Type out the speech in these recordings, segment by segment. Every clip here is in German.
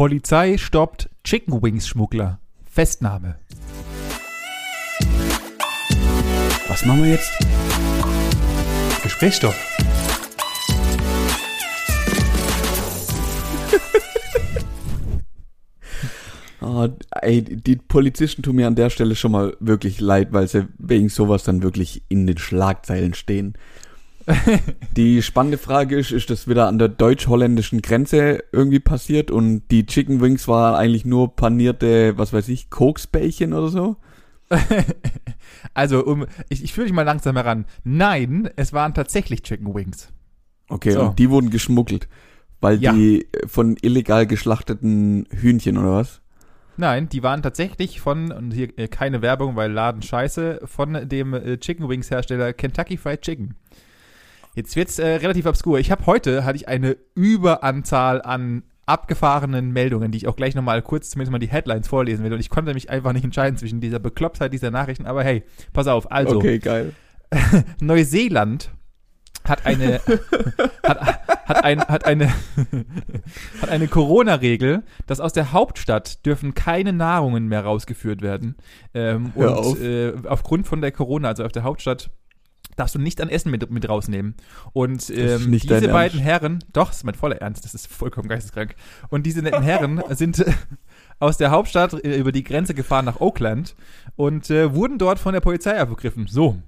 Polizei stoppt Chicken Wings Schmuggler. Festnahme. Was machen wir jetzt? Gesprächsstoff. Oh, ey, die Polizisten tun mir an der Stelle schon mal wirklich leid, weil sie wegen sowas dann wirklich in den Schlagzeilen stehen. die spannende Frage ist, ist das wieder an der deutsch-holländischen Grenze irgendwie passiert und die Chicken Wings waren eigentlich nur panierte, was weiß ich, Koksbällchen oder so? also, um, ich, ich führe dich mal langsam heran. Nein, es waren tatsächlich Chicken Wings. Okay, So. und die wurden geschmuggelt, weil Ja. die von illegal geschlachteten Hühnchen oder was? Nein, die waren tatsächlich von, und hier äh, keine Werbung, weil Laden scheiße, von dem äh, Chicken Wings Hersteller Kentucky Fried Chicken. Jetzt wird's äh, relativ obskur. Ich habe heute, hatte ich eine Überanzahl an abgefahrenen Meldungen, die ich auch gleich nochmal kurz zumindest mal die Headlines vorlesen will. Und ich konnte mich einfach nicht entscheiden zwischen dieser Beklopptheit dieser Nachrichten. Aber hey, pass auf. Also, Okay, geil. Neuseeland hat eine hat, hat, ein, hat eine hat eine Corona-Regel, dass aus der Hauptstadt dürfen keine Nahrungen mehr rausgeführt werden. Ähm, und auf. Äh, aufgrund von der Corona, also auf der Hauptstadt darfst du nicht an Essen mit, mit rausnehmen. Und ähm, diese beiden. Herren, doch, das ist mein voller Ernst, das ist vollkommen geisteskrank. Und diese netten Herren sind äh, aus der Hauptstadt äh, über die Grenze gefahren nach Oakland und äh, wurden dort von der Polizei aufgegriffen. So.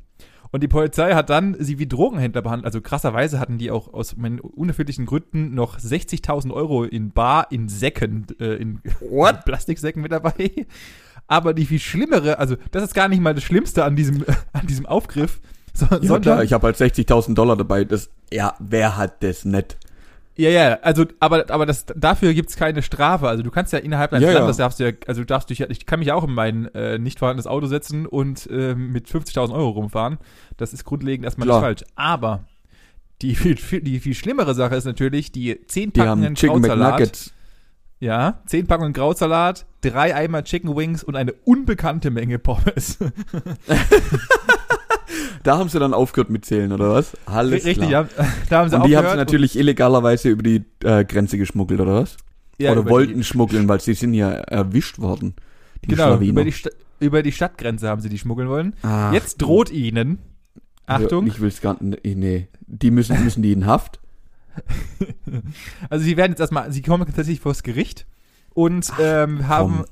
Und die Polizei hat dann sie wie Drogenhändler behandelt. Also krasserweise hatten die auch aus meinen unerfindlichen Gründen noch 60.000 Euro in Bar, in Säcken, äh, in What? Plastiksäcken mit dabei. Aber die viel schlimmere, also das ist gar nicht mal das Schlimmste an diesem, an diesem Aufgriff, so, Ja, sondern klar, ich habe halt 60.000 Dollar dabei. Das, ja, wer hat das nicht? Ja, ja, also, aber, aber das, dafür gibt's keine Strafe. Also, du kannst ja innerhalb deines Ja, ja. Landes, darfst du ja, also, du darfst dich ja, ich kann mich auch in mein äh, nicht vorhandenes Auto setzen und ähm, mit 50.000 Euro rumfahren. Das ist grundlegend erstmal Klar. nicht falsch. Aber die viel, viel, die viel schlimmere Sache ist natürlich die 10 Die Packungen Krautsalat. Ja, 10 Packungen Krautsalat, drei Eimer Chicken Wings und eine unbekannte Menge Pommes. Da haben sie dann aufgehört mit zählen, oder was? Alles Richtig, klar. ja. Da haben sie Und die haben sie natürlich illegalerweise über die äh, Grenze geschmuggelt, oder was? ja, oder wollten die- schmuggeln, weil sie sind ja erwischt worden. Die Genau, Schlawiner. über die, Sta über die Stadtgrenze haben sie die schmuggeln wollen. Ach, Jetzt droht ihnen, Achtung, Ich will's gar nicht. Nee. Die müssen, müssen die in Haft? Also sie werden jetzt erstmal, sie kommen tatsächlich vors Gericht und ähm, haben.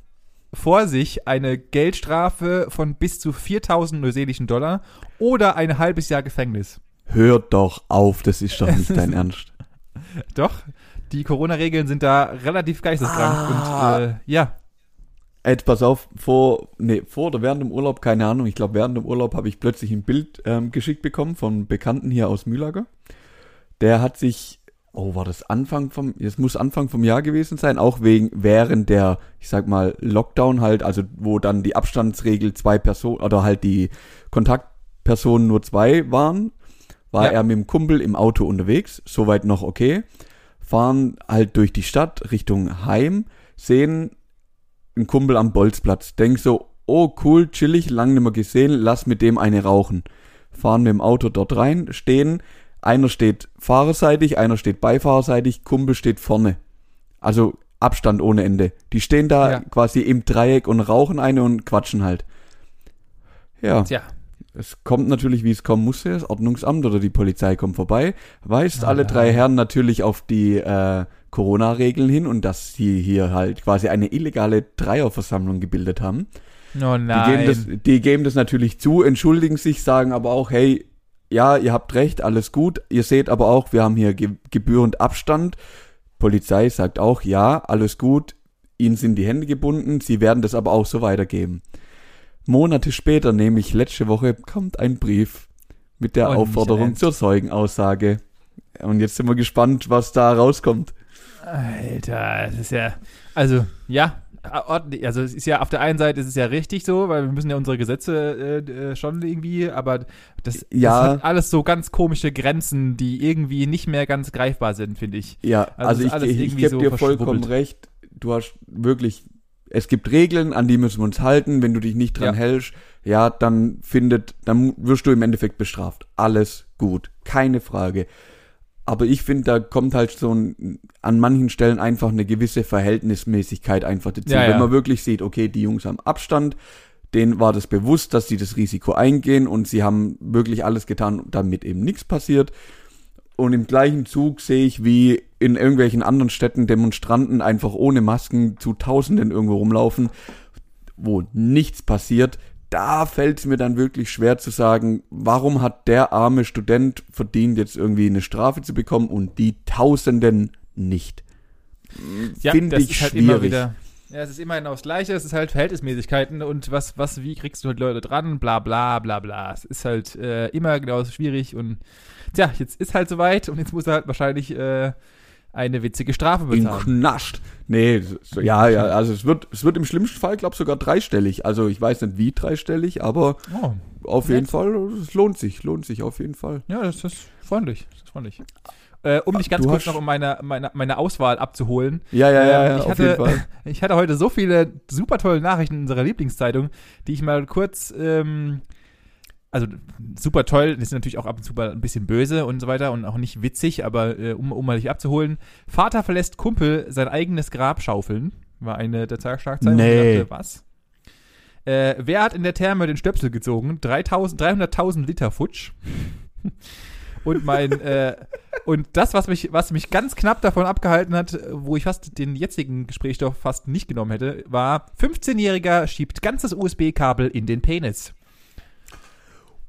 Vor sich eine Geldstrafe von bis zu 4000 neuseelischen Dollar oder ein halbes Jahr Gefängnis. Hört doch auf, das ist doch nicht dein Ernst. Doch, die Corona-Regeln sind da relativ geisteskrank Ah. und äh, ja, Jetzt pass auf, vor, nee, vor oder während dem Urlaub, keine Ahnung, ich glaube während dem Urlaub habe ich plötzlich ein Bild ähm, geschickt bekommen von Bekannten hier aus Mühlager. Der hat sich, oh, war das Anfang vom, es muss Anfang vom Jahr gewesen sein, auch wegen, während der, ich sag mal, Lockdown halt, also wo dann die Abstandsregel zwei Personen, oder halt die Kontaktpersonen nur zwei waren, war Ja. er mit dem Kumpel im Auto unterwegs, soweit noch okay, fahren halt durch die Stadt Richtung Heim, sehen einen Kumpel am Bolzplatz. Denk so, oh cool, chillig, lang nicht mehr gesehen, lass mit dem eine rauchen. Fahren mit dem Auto dort rein, stehen, einer steht fahrerseitig, einer steht beifahrerseitig, Kumpel steht vorne. Also Abstand ohne Ende. Die stehen da Ja. quasi im Dreieck und rauchen eine und quatschen halt. Ja, tja, es kommt natürlich, wie es kommen musste. Das Ordnungsamt oder die Polizei kommt vorbei, weist Ah. alle drei Herren natürlich auf die äh, Corona-Regeln hin und dass sie hier halt quasi eine illegale Dreierversammlung gebildet haben. oh Die geben, nein. das, die geben das natürlich zu, entschuldigen sich, sagen aber auch, hey, ja, ihr habt recht, alles gut. Ihr seht aber auch, wir haben hier ge gebührend Abstand. Polizei sagt auch, ja, alles gut. Ihnen sind die Hände gebunden. Sie werden das aber auch so weitergeben. Monate später, nämlich letzte Woche, kommt ein Brief mit der nicht Aufforderung zur Zeugenaussage. Und jetzt sind wir gespannt, was da rauskommt. Alter, das ist ja, also, ja, also es ist ja auf der einen Seite ist es ja richtig so, weil wir müssen ja unsere Gesetze äh, äh, schon irgendwie, aber das, Ja. das hat alles so ganz komische Grenzen, die irgendwie nicht mehr ganz greifbar sind, finde ich. Ja, Also also, ich, ich, ich gebe so dir vollkommen recht. Du hast wirklich, es gibt Regeln, an die müssen wir uns halten. Wenn du dich nicht dran Ja. hältst, ja, dann findet, dann wirst du im Endeffekt bestraft. Alles gut, keine Frage. Aber ich finde, da kommt halt so ein, an manchen Stellen einfach eine gewisse Verhältnismäßigkeit einfach dazu. Ja, ja. Wenn man wirklich sieht, okay, die Jungs haben Abstand, denen war das bewusst, dass sie das Risiko eingehen und sie haben wirklich alles getan, damit eben nichts passiert. Und im gleichen Zug sehe ich, wie in irgendwelchen anderen Städten Demonstranten einfach ohne Masken zu Tausenden irgendwo rumlaufen, wo nichts passiert. Da fällt es mir dann wirklich schwer zu sagen, warum hat der arme Student verdient, jetzt irgendwie eine Strafe zu bekommen und die Tausenden nicht. Ja, Finde ich halt schwierig. immer wieder. Ja, es ist immer genau das Gleiche, es ist halt Verhältnismäßigkeiten und was, was, wie kriegst du halt Leute dran, bla bla bla bla. Es ist halt äh, immer genauso schwierig und tja, jetzt ist halt soweit und jetzt muss er halt wahrscheinlich äh, eine witzige Strafe Ihn bezahlen. knascht. Nee, so, ja, ja, also es wird, es wird im schlimmsten Fall, glaube ich, sogar dreistellig. Also ich weiß nicht wie dreistellig, aber Oh, auf Nett. jeden Fall, es lohnt sich, lohnt sich auf jeden Fall. ja, das ist freundlich. Das ist freundlich. Äh, um dich ganz Du kurz noch um meine, meine, meine Auswahl abzuholen. Ja, ja, ja, Ähm, ja ich auf hatte- jeden Fall. Ich hatte heute so viele super tolle Nachrichten in unserer Lieblingszeitung, die ich mal kurz, ähm, also super toll, die sind natürlich auch ab und zu mal ein bisschen böse und so weiter und auch nicht witzig, aber äh, um, um mal dich abzuholen. Vater verlässt Kumpel sein eigenes Grab schaufeln, war eine der Tagesschlagzeilen. Und Nee. dachte, was? Äh, wer hat in der Therme den Stöpsel gezogen? 3000 300.000 Liter Futsch. Und mein, äh, und das, was mich, was mich ganz knapp davon abgehalten hat, wo ich fast den jetzigen Gesprächsstoff fast nicht genommen hätte, war 15-Jähriger schiebt ganzes USB-Kabel in den Penis.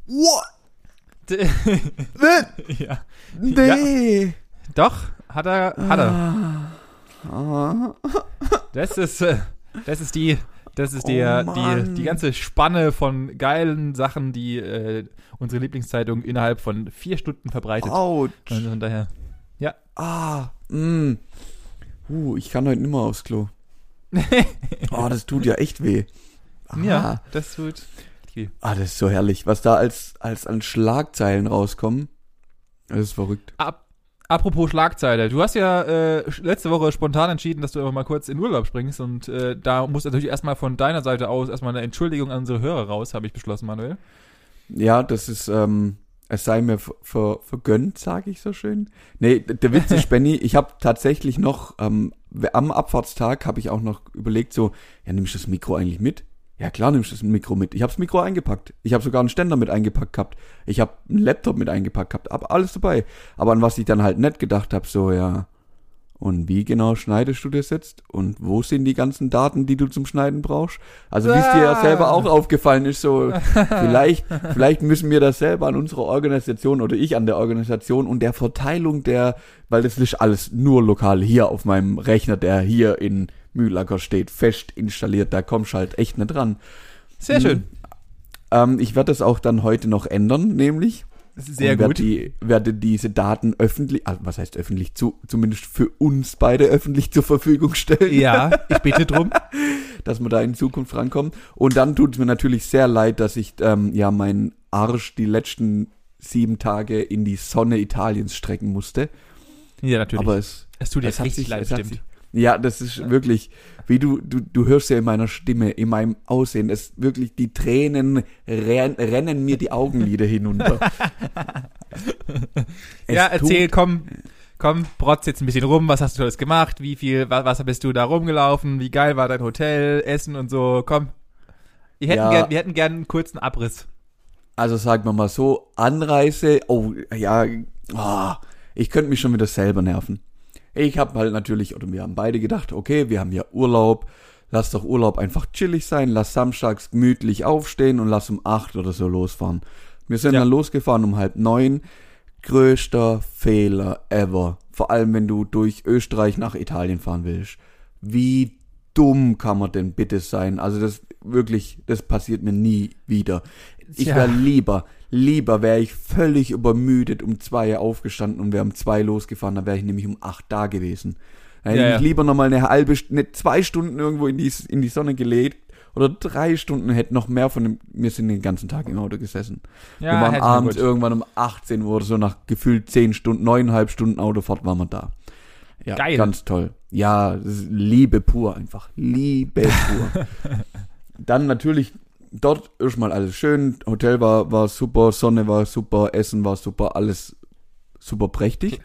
What? Ja. Nee. Doch, hat er, hat er. Ah. Das ist, äh, das ist die, das ist Oh, der, die, die ganze Spanne von geilen Sachen, die äh, unsere Lieblingszeitung innerhalb von vier Stunden verbreitet. Autsch. Also von daher. Ah. Mm. Uh, ich kann heute nimmer aufs Klo. Oh, das tut ja echt weh. Ja, Ah. das tut. Okay. Ah, das ist so herrlich. Was da als, als an Schlagzeilen rauskommen. Das ist verrückt. Ab, apropos Schlagzeile, du hast ja äh, letzte Woche spontan entschieden, dass du einfach mal kurz in Urlaub springst und äh, da muss natürlich erstmal von deiner Seite aus erstmal eine Entschuldigung an unsere Hörer raus, habe ich beschlossen, Manuel. Ja, das ist, ähm, es sei mir ver, ver, vergönnt, sage ich so schön. Nee, der Witz ist, Benny, ich habe tatsächlich noch, ähm, am Abfahrtstag habe ich auch noch überlegt, so, ja, nimmst du das Mikro eigentlich mit? Ja, klar nimmst du das Mikro mit. Ich habe das Mikro eingepackt. Ich habe sogar einen Ständer mit eingepackt gehabt. Ich habe einen Laptop mit eingepackt gehabt. Hab alles dabei. Aber an was ich dann halt nicht gedacht habe, so, ja, und wie genau schneidest du das jetzt? Und wo sind die ganzen Daten, die du zum Schneiden brauchst? Also wie es dir ja Ah. selber auch aufgefallen ist, so vielleicht, vielleicht müssen wir das selber an unserer Organisation oder ich an der Organisation und der Verteilung der, weil das ist alles nur lokal hier auf meinem Rechner, der hier in Mühlacker steht, fest installiert, da kommst halt echt nicht dran. Sehr Mhm. schön. Ähm, ich werde das auch dann heute noch ändern, nämlich sehr gut. Die, werde diese Daten öffentlich, also was heißt öffentlich, zu, zumindest für uns beide öffentlich zur Verfügung stellen, Ja, ich bitte drum. dass wir da in Zukunft rankommen. Und dann tut es mir natürlich sehr leid, dass ich ähm, ja meinen Arsch die letzten sieben Tage in die Sonne Italiens strecken musste. Ja, natürlich. Aber es, es tut dir es richtig sich, leid, es stimmt. sich, ja, das ist wirklich, wie du, du, du hörst ja in meiner Stimme, in meinem Aussehen, es wirklich, die Tränen ren, rennen mir die Augenlider hinunter. Ja, erzähl, komm, komm, brotz jetzt ein bisschen rum, was hast du alles gemacht, wie viel, was, was bist du da rumgelaufen, wie geil war dein Hotel, Essen und so, komm. Wir hätten, Ja. gern, wir hätten gern einen kurzen Abriss. Also sagen wir mal so, Anreise, oh ja, ah, ich könnte mich schon wieder selber nerven. Ich habe halt natürlich, oder wir haben beide gedacht, okay, wir haben ja Urlaub, lass doch Urlaub einfach chillig sein, lass samstags gemütlich aufstehen und lass um acht oder so losfahren. Wir sind Ja. dann losgefahren um halb neun. Größter Fehler ever. Vor allem, wenn du durch Österreich nach Italien fahren willst. Wie dumm kann man denn bitte sein? Also das wirklich, das passiert mir nie wieder. Ich Tja. wäre lieber, lieber wäre ich völlig übermüdet um zwei aufgestanden und wäre um zwei losgefahren, dann wäre ich nämlich um acht da gewesen. Dann hätte Ja, ich ja. lieber nochmal eine halbe, St- ne, zwei Stunden irgendwo in die, in die Sonne gelegt oder drei Stunden hätte noch mehr von dem, wir sind den ganzen Tag im Auto gesessen. wir waren abends gut. irgendwann um 18 Uhr oder so nach gefühlt zehn Stunden, neuneinhalb Stunden Autofahrt waren wir da. Ja, Geil. ganz toll. Ja, Liebe pur einfach. Liebe pur. Dann natürlich dort erstmal alles schön. Hotel war, war super, Sonne war super, Essen war super, alles super prächtig.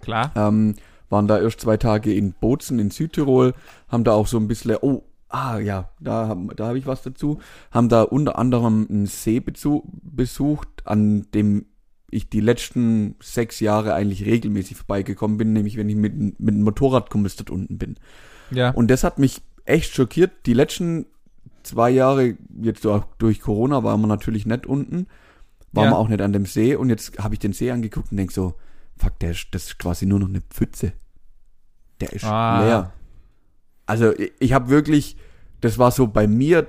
Klar. Ähm, waren da erst zwei Tage in Bozen in Südtirol, haben da auch so ein bisschen, oh, ah ja, da, haben- da habe ich was dazu, haben da unter anderem einen See besucht, an dem ich die letzten sechs Jahre eigentlich regelmäßig vorbeigekommen bin, nämlich wenn ich mit, mit dem Motorrad dort unten bin. Ja. Und das hat mich echt schockiert. Die letzten zwei Jahre, jetzt auch durch Corona, waren wir natürlich nicht unten, waren Ja. wir auch nicht an dem See und jetzt habe ich den See angeguckt und denk so, fuck, der ist, das ist quasi nur noch eine Pfütze. Der ist Ah. leer. Also ich, ich habe wirklich, das war so bei mir,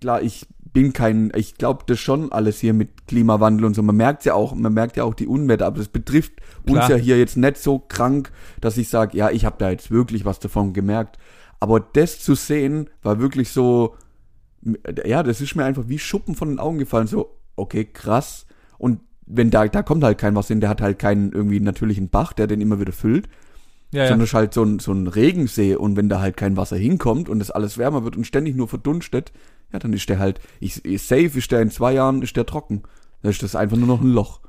klar, ich bin kein, ich glaube das schon alles hier mit Klimawandel und so. Man merkt ja auch, man merkt ja auch die Unwetter, aber das betrifft uns Klar. ja hier jetzt nicht so krank, dass ich sage, ja, ich habe da jetzt wirklich was davon gemerkt. Aber das zu sehen, war wirklich so, ja, das ist mir einfach wie Schuppen von den Augen gefallen. So, okay, krass. Und wenn da, da kommt halt kein Wasser hin, der hat halt keinen irgendwie natürlichen Bach, der den immer wieder füllt ja, ja. sondern es ist halt so ein, so ein Regensee und wenn da halt kein Wasser hinkommt und das alles wärmer wird und ständig nur verdunstet, ja, dann ist der halt, ich, ich safe ist der in zwei Jahren, ist der trocken. Dann ist das einfach nur noch ein Loch.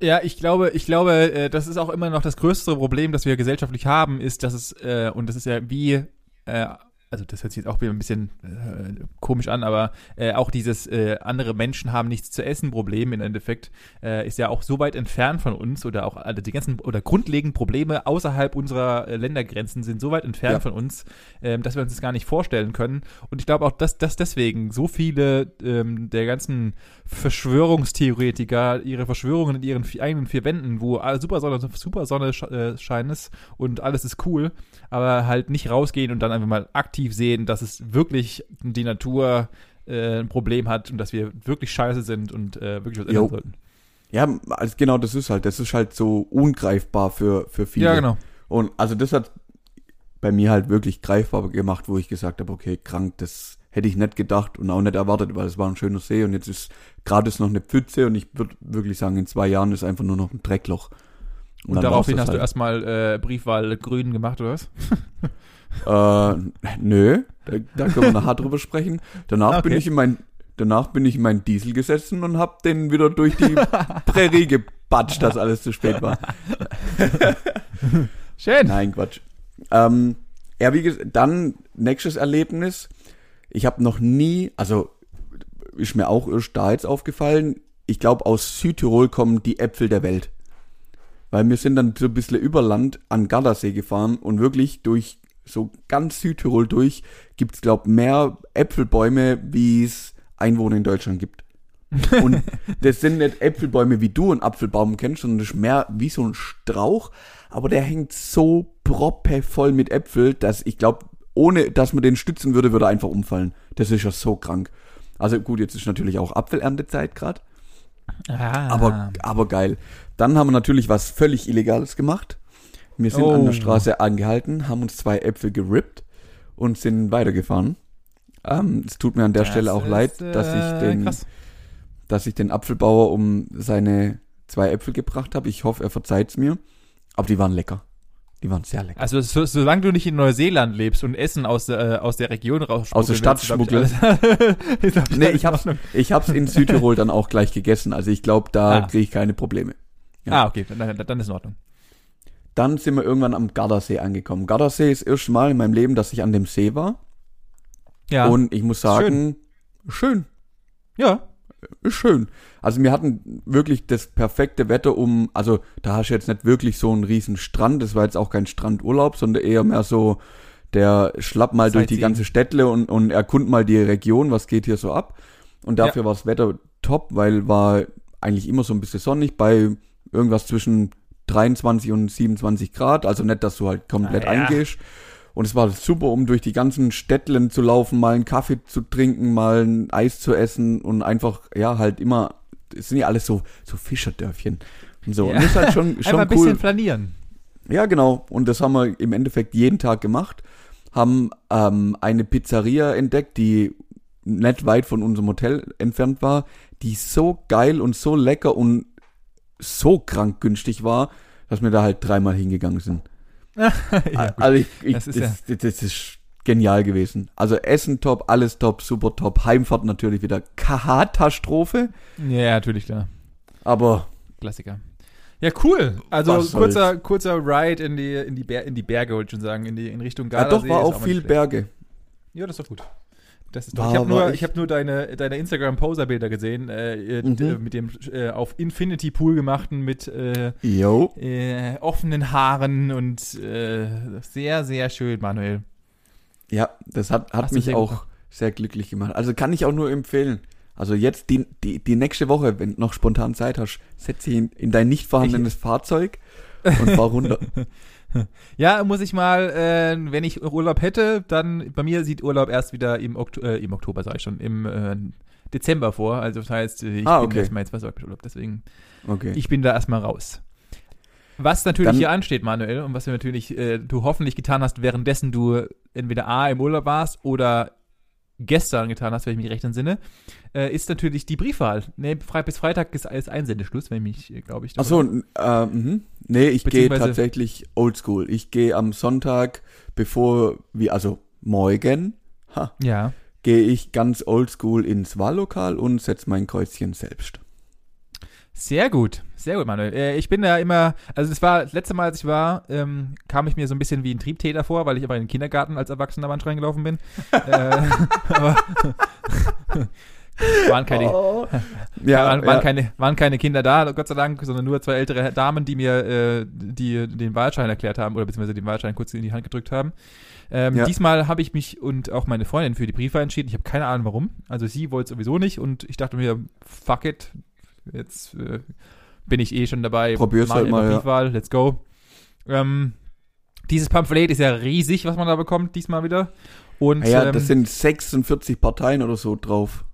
Ja, ich glaube, ich glaube, äh, das ist auch immer noch das größere Problem, das wir gesellschaftlich haben, ist, dass es, äh, und das ist ja wie, äh, also das hört sich jetzt auch wieder ein bisschen äh, komisch an, aber äh, auch dieses äh, andere Menschen haben nichts zu essen Problem im Endeffekt äh, ist ja auch so weit entfernt von uns oder auch alle die ganzen oder grundlegenden Probleme außerhalb unserer äh, Ländergrenzen sind so weit entfernt Ja. von uns, ähm, dass wir uns das gar nicht vorstellen können. Und ich glaube auch, dass, dass deswegen so viele ähm, der ganzen Verschwörungstheoretiker ihre Verschwörungen in ihren eigenen vier Wänden, wo alle Supersonne, Supersonne sch äh, scheint ist und alles ist cool, aber halt nicht rausgehen und dann einfach mal aktiv sehen, dass es wirklich die Natur äh, ein Problem hat und dass wir wirklich scheiße sind und äh, wirklich was ändern Jo. sollten. Ja, also genau, das ist halt, das ist halt so ungreifbar für, für viele. Ja, genau. Und also das hat bei mir halt wirklich greifbar gemacht, wo ich gesagt habe, okay, krank, das hätte ich nicht gedacht und auch nicht erwartet, weil es war ein schöner See und jetzt ist gerade ist noch eine Pfütze und ich würde wirklich sagen, in zwei Jahren ist einfach nur noch ein Dreckloch. Und, dann daraufhin hast das du erstmal äh, Briefwahl grün gemacht, oder was? Äh, nö, da, da können wir nachher drüber sprechen. Danach bin Okay. ich in mein, danach bin ich in meinen Diesel gesessen und hab den wieder durch die Prärie gebatscht, dass alles zu spät war. Schön. Nein, Quatsch. Ähm, ja, wie gesagt, dann nächstes Erlebnis. Ich habe noch nie, also ist mir auch erst da jetzt aufgefallen, ich glaube aus Südtirol kommen die Äpfel der Welt. Weil wir sind dann so ein bisschen über Land an Gardasee gefahren und wirklich durch so ganz Südtirol durch gibt's glaub mehr Äpfelbäume, wie es Einwohner in Deutschland gibt. Und das sind nicht Äpfelbäume, wie du einen Apfelbaum kennst, sondern das ist mehr wie so ein Strauch, aber der hängt so proppevoll mit Äpfel, dass ich glaube, ohne dass man den stützen würde, würde er einfach umfallen. Das ist ja so krank. Also gut, jetzt ist natürlich auch Apfelerntezeit gerade. Ah. Aber, aber geil. Dann haben wir natürlich was völlig Illegales gemacht. Wir sind an Oh. der Straße angehalten, haben uns zwei Äpfel gerippt und sind weitergefahren. Ähm, es tut mir an der Das Stelle auch ist, leid, äh, dass ich den, krass. dass ich den Apfelbauer um seine zwei Äpfel gebracht habe. Ich hoffe, er verzeiht's mir. Aber die waren lecker. Die waren sehr lecker. Also so, solange du nicht in Neuseeland lebst und Essen aus der, äh, aus der Region raus Aus der Stadt schmuggelst, Nee, nee, ich hab's, ich hab's in Südtirol dann auch gleich gegessen. Also ich glaube, da Ah. kriege ich keine Probleme. Ja. Ah, okay, dann, dann ist in Ordnung. Dann sind wir irgendwann am Gardasee angekommen. Gardasee ist das erste Mal in meinem Leben, dass ich an dem See war. Ja. Und ich muss sagen, schön. ja. Ist schön. Also wir hatten wirklich das perfekte Wetter um, also da hast du jetzt nicht wirklich so einen riesen Strand, das war jetzt auch kein Strandurlaub, sondern eher mehr so, der schlapp mal durch die ganze Städtle und, und erkund mal die Region, was geht hier so ab. Und dafür war das Wetter top, weil war eigentlich immer so ein bisschen sonnig bei irgendwas zwischen 23 und 27 Grad, also nicht, dass du halt komplett Ah, ja. eingehst. Und es war super, um durch die ganzen Städtlen zu laufen, mal einen Kaffee zu trinken, mal ein Eis zu essen und einfach, ja, halt immer, es sind ja alles so, so Fischerdörfchen und so. Ja. Und das ist halt schon, Einfach schon ein bisschen cool. flanieren. Ja, genau. Und das haben wir im Endeffekt jeden Tag gemacht. Haben ähm, eine Pizzeria entdeckt, die nicht weit von unserem Hotel entfernt war, die so geil und so lecker und so krank günstig war, dass wir da halt dreimal hingegangen sind. ja, also ich, ich, Das ist das, das ist genial gewesen. Also Essen top, alles top, super top. Heimfahrt natürlich wieder Katastrophe, ja, natürlich, klar. aber Klassiker. Ja, cool. Also soll's. kurzer, kurzer Ride in die, in die, Ber in die Berge, wollte ich schon sagen, in, die, in Richtung Ja, Gardasee. doch, war auch mal viel. Berge. Ja, das ist doch gut. Das ist doch, ich habe nur, ich hab nur deine, deine Instagram-Poser-Bilder gesehen, äh, Mhm. d- mit dem äh, auf Infinity Pool gemachten, mit äh, äh, offenen Haaren und äh, sehr, sehr schön, Manuel. Ja, das hat, hat Hast mich auch sehr glücklich gemacht. Also kann ich auch nur empfehlen. Also jetzt die, die, die nächste Woche, wenn du noch spontan Zeit hast, setz dich in, in dein nicht vorhandenes Fahrzeug und fahr runter. Ja, muss ich mal, äh, wenn ich Urlaub hätte, dann bei mir sieht Urlaub erst wieder im, Okto äh, im Oktober, sag ich schon, im äh, Dezember vor. Also das heißt, ich Ah, bin okay. erstmal jetzt versorgt mit Urlaub, deswegen Okay. ich bin da erstmal raus. Was natürlich Dann- hier ansteht, Manuel, und was du natürlich äh, du hoffentlich getan hast, währenddessen du entweder A im Urlaub warst oder gestern getan hast, wenn ich mich recht entsinne, äh, ist natürlich die Briefwahl. Nee, Fre bis Freitag ist, ist Einsendeschluss, wenn ich mich, glaube ich. Ach so, äh, mhm. nee, ich gehe tatsächlich oldschool. Ich gehe am Sonntag, bevor wir, also morgen, ha, Ja. gehe ich ganz oldschool ins Wahllokal und setze mein Kreuzchen selbst. Sehr gut, sehr gut, Manuel. Äh, ich bin da immer, also es war das letzte Mal, als ich war, ähm, kam ich mir so ein bisschen wie ein Triebtäter vor, weil ich aber in den Kindergarten als Erwachsener Mann reingelaufen bin. äh, aber waren keine, Ja, waren, waren, ja. keine, waren keine Kinder da, Gott sei Dank, sondern nur zwei ältere Damen, die mir äh, die, den Wahlschein erklärt haben oder beziehungsweise den Wahlschein kurz in die Hand gedrückt haben. Ähm, Ja. Diesmal habe ich mich und auch meine Freundin für die Briefwahl entschieden. Ich habe keine Ahnung warum. Also sie wollte sowieso nicht und ich dachte mir, fuck it, jetzt äh, bin ich eh schon dabei. Probier's halt mal, ja. Let's go. Ähm, dieses Pamphlet ist ja riesig, was man da bekommt, diesmal wieder. Und Ja, ähm, das sind 46 Parteien oder so drauf.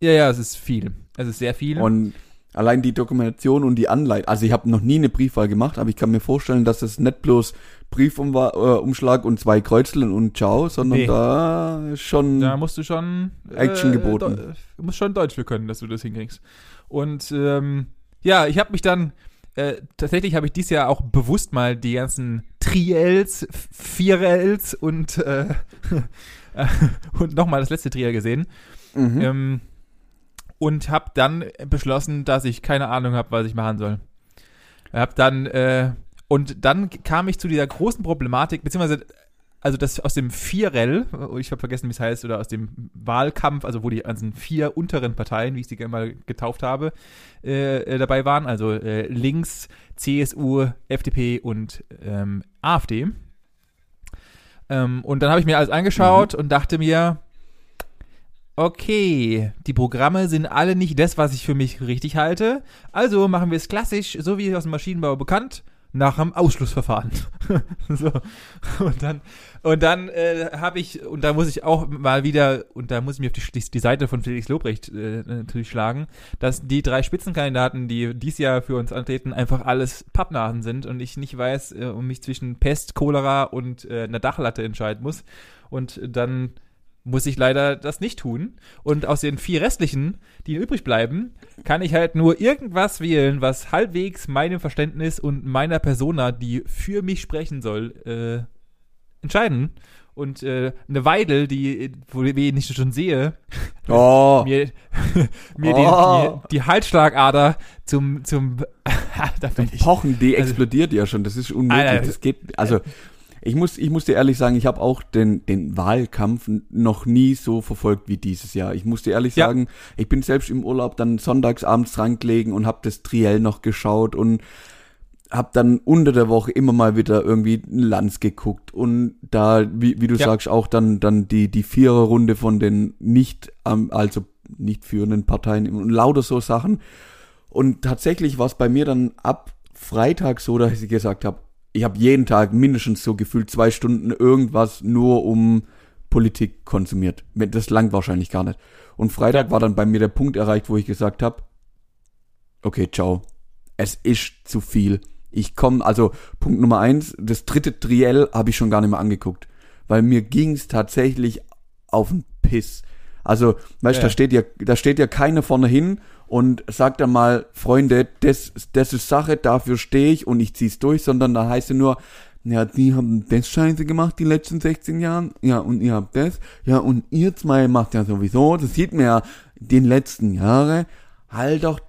ja, ja, es ist viel. Es ist sehr viel. Und allein die Dokumentation und die Anleitung. Also ich habe noch nie eine Briefwahl gemacht, aber ich kann mir vorstellen, dass es nicht bloß Briefumschlag äh, und zwei Kreuzeln und ciao, sondern Nee. da ist schon Da musst du schon Action geboten. Deu- Du musst schon Deutsch für können, dass du das hinkriegst. Und ähm, ja, ich habe mich dann äh, tatsächlich habe ich dieses Jahr auch bewusst mal die ganzen Triels, Vierels und äh, und nochmal das letzte Triel gesehen mhm. ähm, und habe dann beschlossen, dass ich keine Ahnung habe, was ich machen soll. Hab dann äh, und dann kam ich zu dieser großen Problematik, beziehungsweise also das aus dem Vierel, ich habe vergessen, wie es heißt, oder aus dem Wahlkampf, also wo die ganzen vier unteren Parteien, wie ich sie gerne mal getauft habe, äh, dabei waren, also äh, links, CSU, FDP und ähm, AfD. Ähm, und dann habe ich mir alles angeschaut und dachte mir, okay, die Programme sind alle nicht das, was ich für mich richtig halte. Also machen wir es klassisch, so wie aus dem Maschinenbau bekannt, nach einem Ausschlussverfahren. so. Und dann, und dann äh, habe ich, und da muss ich auch mal wieder, und da muss ich mir auf die, die, Seite von Felix Lobrecht äh, natürlich schlagen, dass die drei Spitzenkandidaten, die dies Jahr für uns antreten, einfach alles Pappnasen sind und ich nicht weiß äh, und mich zwischen Pest, Cholera und äh, einer Dachlatte entscheiden muss. Und dann muss ich leider das nicht tun. Und aus den vier restlichen, die übrig bleiben, kann ich halt nur irgendwas wählen, was halbwegs meinem Verständnis und meiner Persona, die für mich sprechen soll, äh, entscheiden. Und äh, eine Weidel, die, wo ich schon sehe, Oh, mir, mir Oh. die, die, die Halsschlagader zum, zum, da ich. Pochen, die explodiert ja schon. Das ist unmöglich. Alter. das geht, also ich muss, ich muss dir ehrlich sagen, ich habe auch den, den Wahlkampf noch nie so verfolgt wie dieses Jahr. Ich muss dir ehrlich Ja. sagen, ich bin selbst im Urlaub dann sonntags abends drangelegen und habe das Triell noch geschaut und hab dann unter der Woche immer mal wieder irgendwie ein Lanz geguckt und da, wie, wie du Ja. sagst, auch dann, dann die, die Viererrunde von den nicht, ähm, also nicht führenden Parteien und lauter so Sachen. Und tatsächlich war es bei mir dann ab Freitag so, dass ich gesagt habe, ich habe jeden Tag mindestens so gefühlt zwei Stunden irgendwas nur um Politik konsumiert. Das langt wahrscheinlich gar nicht. Und Freitag war dann bei mir der Punkt erreicht, wo ich gesagt habe, okay, ciao. Es ist zu viel. Ich komme, also Punkt Nummer eins, das dritte Triell habe ich schon gar nicht mehr angeguckt, weil mir ging's tatsächlich auf den Piss. Also, weißt du, Ja. da steht ja, da steht ja keiner vorne hin und sagt dann mal, Freunde, das, das ist Sache, dafür stehe ich und ich zieh's durch, sondern da heißt es nur, ja, die haben das Scheiße gemacht die letzten 16 Jahren, ja, und ihr habt das, ja, und ihr zwei macht ja sowieso, das sieht man ja den letzten Jahre, halt doch,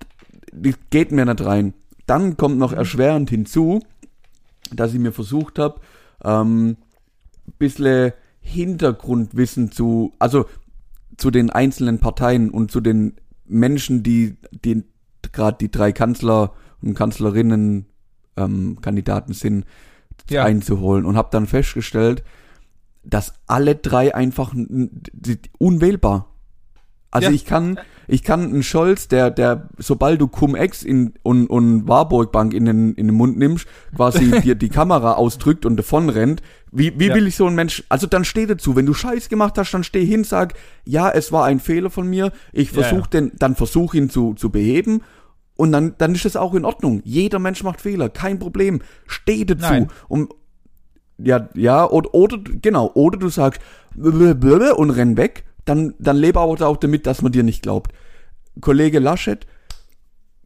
das geht mir nicht rein. dann kommt noch erschwerend hinzu, dass ich mir versucht habe, ähm, bisschen Hintergrundwissen zu, also zu den einzelnen Parteien und zu den Menschen, die, die gerade die drei Kanzler und Kanzlerinnen ähm, Kandidaten sind, Ja. einzuholen und habe dann festgestellt, dass alle drei einfach unwählbar. Also Ja. ich kann, ich kann einen Scholz, der, der, sobald du Cum-Ex in, und, und Warburg Bank in den, in den Mund nimmst, quasi dir die Kamera ausdrückt und davon rennt, wie, wie Ja. will ich so einen Mensch, also dann steh dazu, wenn du Scheiß gemacht hast, dann steh hin, sag, ja, es war ein Fehler von mir, ich Ja, versuche ja. den, dann versuch ihn zu, zu beheben und dann, dann ist das auch in Ordnung. Jeder Mensch macht Fehler, kein Problem. Steh dazu. Nein. Und ja, ja, oder, oder genau, oder du sagst und renn weg, dann, dann lebe aber auch damit, dass man dir nicht glaubt. Kollege Laschet,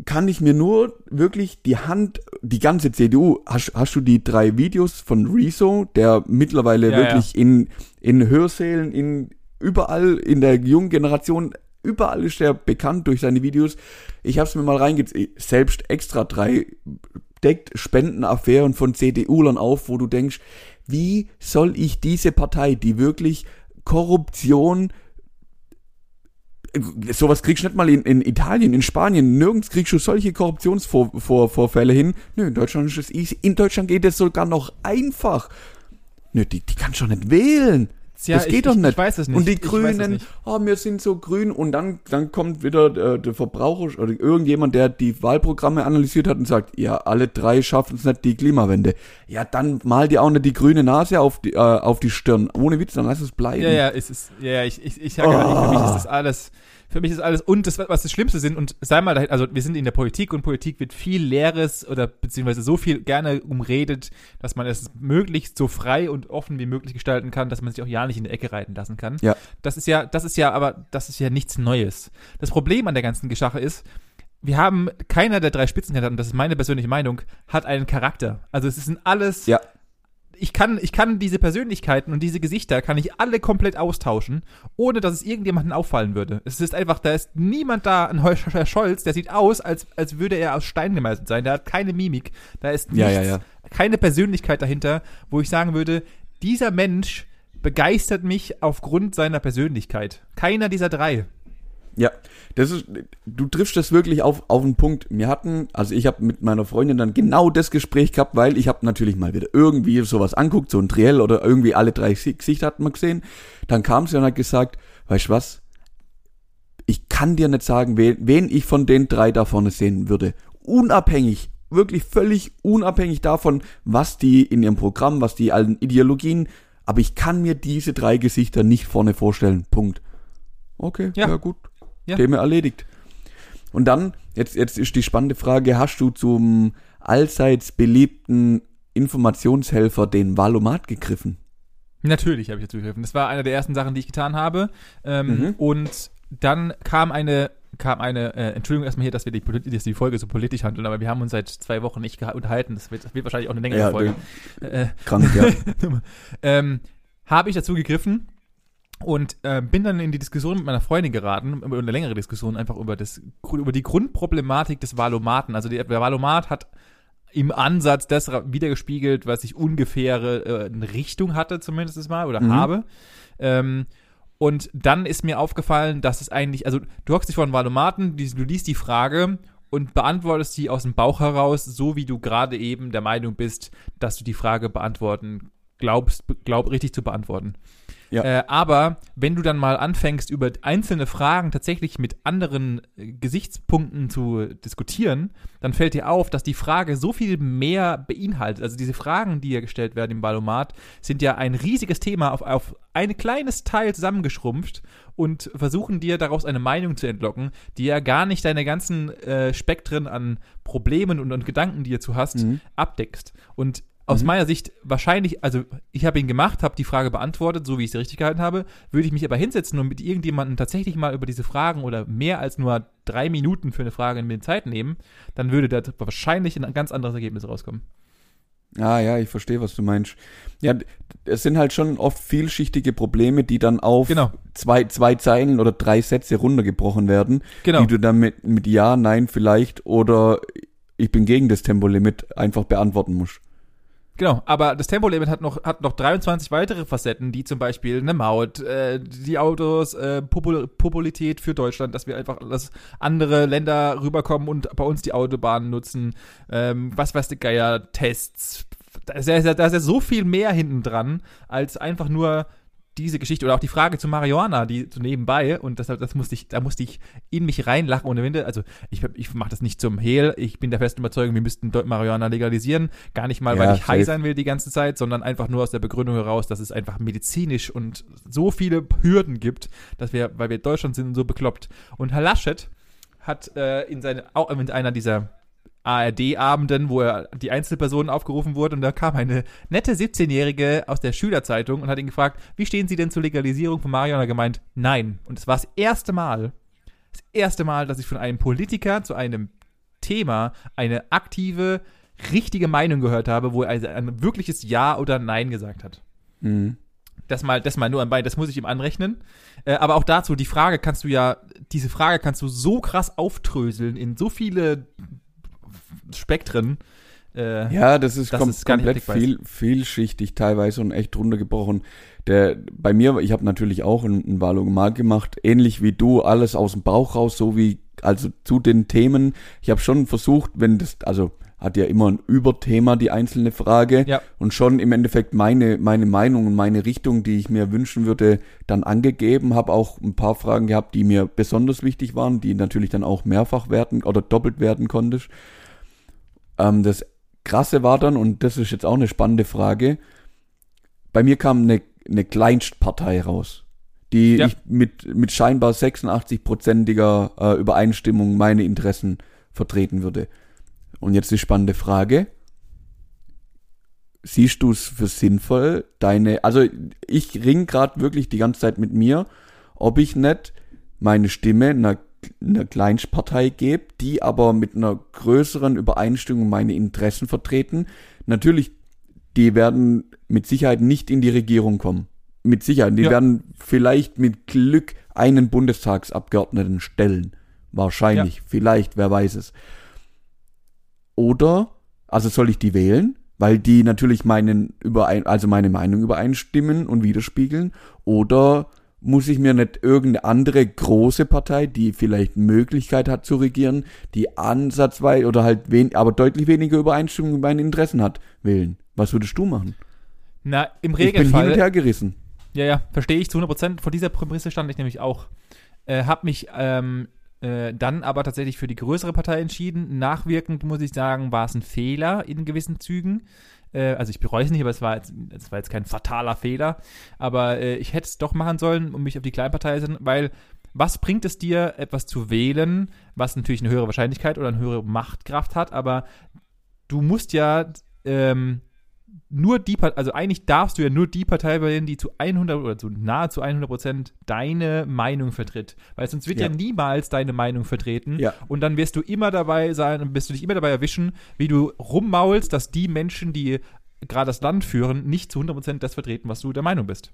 kann ich mir nur wirklich die Hand, die ganze CDU, hast, hast du die drei Videos von Rezo, der mittlerweile Ja, wirklich in, in Hörsälen, in überall in der jungen Generation, überall ist er bekannt durch seine Videos. Ich habe es mir mal reingezogen, selbst extra drei deckt Spendenaffären von CDUlern auf, wo du denkst, wie soll ich diese Partei, die wirklich Korruption sowas kriegst du nicht mal in, in Italien, in Spanien, nirgends kriegst du solche Korruptionsvorfälle hin. Nö, in Deutschland ist es easy. In Deutschland geht es sogar noch einfach. Nö, die, die kannst du doch nicht wählen. Tja, das geht ich, doch ich, nicht. Ich weiß es nicht. Und die Ich Grünen, oh, wir sind so grün und dann, dann kommt wieder der, der Verbraucher oder irgendjemand, der die Wahlprogramme analysiert hat und sagt, ja, alle drei schaffen es nicht die Klimawende. Ja, dann mal dir auch nicht die grüne Nase auf die, äh, auf die Stirn. Ohne Witz, dann lass es bleiben. Ja, ja, es ist, ja, ja, ich, ich, ich sage halt, für mich ist das alles, für mich ist alles, und das, was das Schlimmste sind, und sei mal, dahin- also wir sind in der Politik und Politik wird viel Leeres oder beziehungsweise so viel gerne umredet, dass man es möglichst so frei und offen wie möglich gestalten kann, dass man sich auch ja nicht in der Ecke reiten lassen kann. Ja. Das ist ja, das ist ja, aber das ist ja nichts Neues. Das Problem an der ganzen Geschichte ist, wir haben, keiner der drei Spitzenkandidaten, das ist meine persönliche Meinung, hat einen Charakter. Also es sind alles, Ja. Ich kann, ich kann diese Persönlichkeiten und diese Gesichter kann ich alle komplett austauschen, ohne dass es irgendjemandem auffallen würde. Es ist einfach, da ist niemand da, ein Herr Scholz, der sieht aus, als, als würde er aus Stein gemeißelt sein. Der hat keine Mimik, da ist nichts, Ja, ja, ja. keine Persönlichkeit dahinter, wo ich sagen würde, dieser Mensch begeistert mich aufgrund seiner Persönlichkeit. Keiner dieser drei. Ja, das ist, du triffst das wirklich auf, auf den Punkt. Wir hatten, also ich habe mit meiner Freundin dann genau das Gespräch gehabt, weil ich habe natürlich mal wieder irgendwie sowas anguckt, so ein Triell oder irgendwie alle drei Gesi- Gesichter hat man gesehen. Dann kam sie und hat gesagt, weißt du was, ich kann dir nicht sagen, wen, wen ich von den drei da vorne sehen würde. Unabhängig, wirklich völlig unabhängig davon, was die in ihrem Programm, was die allen Ideologien, aber ich kann mir diese drei Gesichter nicht vorne vorstellen. Punkt. Okay, Ja. ja, gut. Ja. Thema erledigt. Und dann, jetzt, jetzt ist die spannende Frage, hast du zum allseits beliebten Informationshelfer den Valomat gegriffen? Natürlich habe ich dazu gegriffen. Das war eine der ersten Sachen, die ich getan habe. Ähm, Mhm. Und dann kam eine, kam eine, äh, Entschuldigung erstmal hier, dass wir die, dass die Folge so politisch handeln, aber wir haben uns seit zwei Wochen nicht unterhalten. Das wird, das wird wahrscheinlich auch eine längere Ja, Folge. Äh, Krank, ja. ähm, habe ich dazu gegriffen und äh, bin dann in die Diskussion mit meiner Freundin geraten, über eine längere Diskussion einfach über, das, über die Grundproblematik des Valomaten. Also der, Valomat hat im Ansatz das wiedergespiegelt, was ich ungefähre äh, Richtung hatte, zumindest mal, oder Mhm. habe. Ähm, und dann ist mir aufgefallen, dass es eigentlich, also du hockst dich vor einen Valomaten, du liest die Frage und beantwortest die aus dem Bauch heraus, so wie du gerade eben der Meinung bist, dass du die Frage beantworten glaubst, glaub richtig zu beantworten. Ja. Äh, aber wenn du dann mal anfängst, über einzelne Fragen tatsächlich mit anderen äh, Gesichtspunkten zu diskutieren, dann fällt dir auf, dass die Frage so viel mehr beinhaltet. Also diese Fragen, die ja gestellt werden im Ballomat, sind ja ein riesiges Thema auf, auf ein kleines Teil zusammengeschrumpft und versuchen dir daraus eine Meinung zu entlocken, die ja gar nicht deine ganzen äh, Spektren an Problemen und, und Gedanken, die du zu hast, Mhm. abdeckst. Und aus Mhm. meiner Sicht wahrscheinlich, also ich habe ihn gemacht, habe die Frage beantwortet, so wie ich sie richtig gehalten habe, würde ich mich aber hinsetzen und mit irgendjemandem tatsächlich mal über diese Fragen oder mehr als nur drei Minuten für eine Frage in mir Zeit nehmen, dann würde da wahrscheinlich ein ganz anderes Ergebnis rauskommen. Ah ja, ich verstehe, was du meinst. Ja, es sind halt schon oft vielschichtige Probleme, die dann auf Genau. zwei, zwei Zeilen oder drei Sätze runtergebrochen werden, Genau. die du dann mit, mit Ja, Nein vielleicht oder ich bin gegen das Tempolimit einfach beantworten muss. Genau, aber das Tempolimit hat noch, hat noch 23 weitere Facetten, die zum Beispiel eine Maut, äh, die Autos, äh, Popul Popularität für Deutschland, dass wir einfach, dass andere Länder rüberkommen und bei uns die Autobahnen nutzen, ähm, was weiß der Geier, Tests. Da ist, ja, da ist ja so viel mehr hinten dran, als einfach nur diese Geschichte oder auch die Frage zu Marihuana, die so nebenbei und deshalb das musste ich, da musste ich in mich reinlachen ohne Winde. Also ich, ich mache das nicht zum Hehl. Ich bin der festen Überzeugung, wir müssten Marihuana legalisieren. Gar nicht mal, ja, weil ich high sein will die ganze Zeit, sondern einfach nur aus der Begründung heraus, dass es einfach medizinisch und so viele Hürden gibt, dass wir, weil wir Deutschland sind, so bekloppt. Und Herr Laschet hat äh, in, seine, auch in einer dieser ARD-Abenden, wo er die Einzelpersonen aufgerufen wurde und da kam eine nette 17-Jährige aus der Schülerzeitung und hat ihn gefragt, wie stehen Sie denn zur Legalisierung von Marihuana? gemeint, nein. Und es war das erste Mal, das erste Mal, dass ich von einem Politiker zu einem Thema eine aktive, richtige Meinung gehört habe, wo er also ein wirkliches Ja oder Nein gesagt hat. Mhm. Das mal, das mal nur an Bein, das muss ich ihm anrechnen. Äh, aber auch dazu, die Frage kannst du ja, diese Frage kannst du so krass auftröseln in so viele Spektren. Äh, ja, das ist, kom komplett viel, vielschichtig teilweise und echt runtergebrochen. Der, bei mir, ich habe natürlich auch ein, ein Valogomal gemacht, ähnlich wie du, alles aus dem Bauch raus, so wie, also zu den Themen. Ich habe schon versucht, wenn das, also hat ja immer ein Überthema, die einzelne Frage. Ja. Und schon im Endeffekt meine, meine Meinung und meine Richtung, die ich mir wünschen würde, dann angegeben. Habe auch ein paar Fragen gehabt, die mir besonders wichtig waren, die natürlich dann auch mehrfach werden oder doppelt werden konnte. Ähm, das Krasse war dann, und das ist jetzt auch eine spannende Frage, bei mir kam eine, eine Kleinstpartei raus, die ja. ich mit, mit scheinbar 86-prozentiger äh, Übereinstimmung meine Interessen vertreten würde. Und jetzt die spannende Frage. Siehst du es für sinnvoll, deine, also ich ring gerade wirklich die ganze Zeit mit mir, ob ich nicht meine Stimme einer einer Kleinstpartei gebe, die aber mit einer größeren Übereinstimmung meine Interessen vertreten. Natürlich, die werden mit Sicherheit nicht in die Regierung kommen. Mit Sicherheit. Die ja. werden vielleicht mit Glück einen Bundestagsabgeordneten stellen. Wahrscheinlich. Ja. Vielleicht, wer weiß es. Oder, also soll ich die wählen? Weil die natürlich meinen überein, also meine Meinung übereinstimmen und widerspiegeln. Oder muss ich mir nicht irgendeine andere große Partei, die vielleicht Möglichkeit hat zu regieren, die ansatzweise oder halt wen, aber deutlich weniger Übereinstimmung mit meinen Interessen hat, wählen. Was würdest du machen? Na, im Regelfall. Ich bin hin und her gerissen. Ja, ja, verstehe ich zu 100 Prozent. Vor dieser Prämisse stand ich nämlich auch. Äh, hab mich ähm, äh, dann aber tatsächlich für die größere Partei entschieden. Nachwirkend muss ich sagen, war es ein Fehler in gewissen Zügen. Äh, also ich bereue es nicht, aber es war, jetzt, es war jetzt kein fataler Fehler. Aber äh, ich hätte es doch machen sollen, um mich auf die Kleinpartei zu weil was bringt es dir, etwas zu wählen, was natürlich eine höhere Wahrscheinlichkeit oder eine höhere Machtkraft hat, aber du musst ja ähm, nur die, also eigentlich darfst du ja nur die Partei wählen, die zu 100 oder zu nahezu 100 Prozent deine Meinung vertritt. Weil sonst wird ja. ja, niemals deine Meinung vertreten. Ja. Und dann wirst du immer dabei sein und wirst du dich immer dabei erwischen, wie du rummaulst, dass die Menschen, die gerade das Land führen, nicht zu 100 Prozent das vertreten, was du der Meinung bist.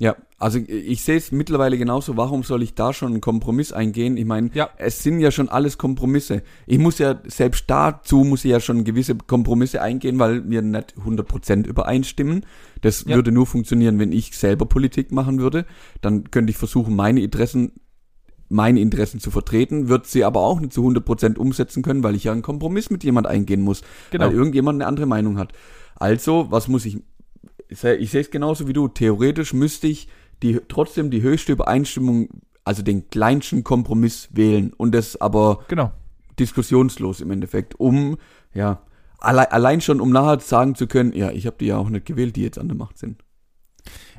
Ja, also ich sehe es mittlerweile genauso. Warum soll ich da schon einen Kompromiss eingehen? Ich meine, ja. es sind ja schon alles Kompromisse. Ich muss ja, selbst dazu muss ich ja schon gewisse Kompromisse eingehen, weil wir nicht 100% übereinstimmen. Das ja. würde nur funktionieren, wenn ich selber Politik machen würde. Dann könnte ich versuchen, meine Interessen meine Interessen zu vertreten, wird sie aber auch nicht zu 100% umsetzen können, weil ich ja einen Kompromiss mit jemand eingehen muss, genau. weil irgendjemand eine andere Meinung hat. Also, was muss ich ich sehe es genauso wie du. Theoretisch müsste ich die, trotzdem die höchste Übereinstimmung, also den kleinsten Kompromiss wählen und das aber genau. diskussionslos im Endeffekt, um, ja, allein, allein schon, um nachher sagen zu können, ja, ich habe die ja auch nicht gewählt, die jetzt an der Macht sind.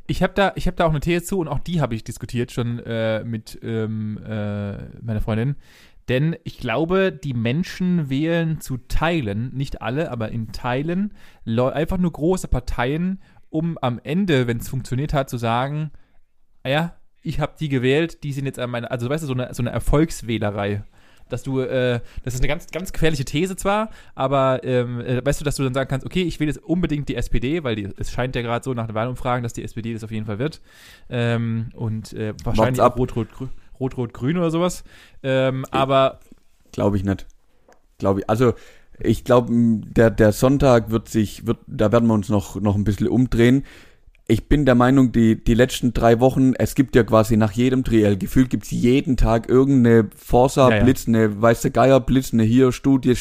Ich habe da, ich hab da auch eine These zu und auch die habe ich diskutiert schon äh, mit ähm, äh, meiner Freundin. Denn ich glaube, die Menschen wählen zu Teilen, nicht alle, aber in Teilen, einfach nur große Parteien, um am Ende, wenn es funktioniert hat, zu sagen, ah ja, ich habe die gewählt, die sind jetzt an meiner, also weißt du, so eine, so eine Erfolgswählerei. Dass du, äh, das ist eine ganz, ganz gefährliche These zwar, aber ähm, äh, weißt du, dass du dann sagen kannst, okay, ich will jetzt unbedingt die SPD, weil die, es scheint ja gerade so nach den Wahlumfragen, dass die SPD das auf jeden Fall wird. Ähm, und äh, wahrscheinlich Rot-Rot-Grün Rot-Rot-Grün oder sowas. Ähm, aber. Glaube ich nicht. Glaube ich. Also, ich glaube, der, der Sonntag wird sich, wird, da werden wir uns noch, noch ein bisschen umdrehen. Ich bin der Meinung, die, die letzten drei Wochen, es gibt ja quasi nach jedem Triell, gefühlt gibt's jeden Tag irgendeine Forsa-Blitz, ja, ja. eine weiße Geier-Blitz, eine hier Studie.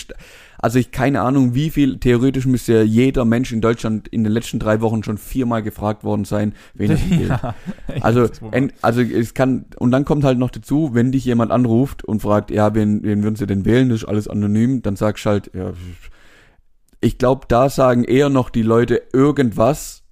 Also ich keine Ahnung, wie viel, theoretisch müsste jeder Mensch in Deutschland in den letzten drei Wochen schon viermal gefragt worden sein, wen er. Ja, also, en, also es kann, und dann kommt halt noch dazu, wenn dich jemand anruft und fragt, ja, wen, wen würden sie denn wählen, das ist alles anonym, dann sagst du halt, ja, ich glaube, da sagen eher noch die Leute irgendwas,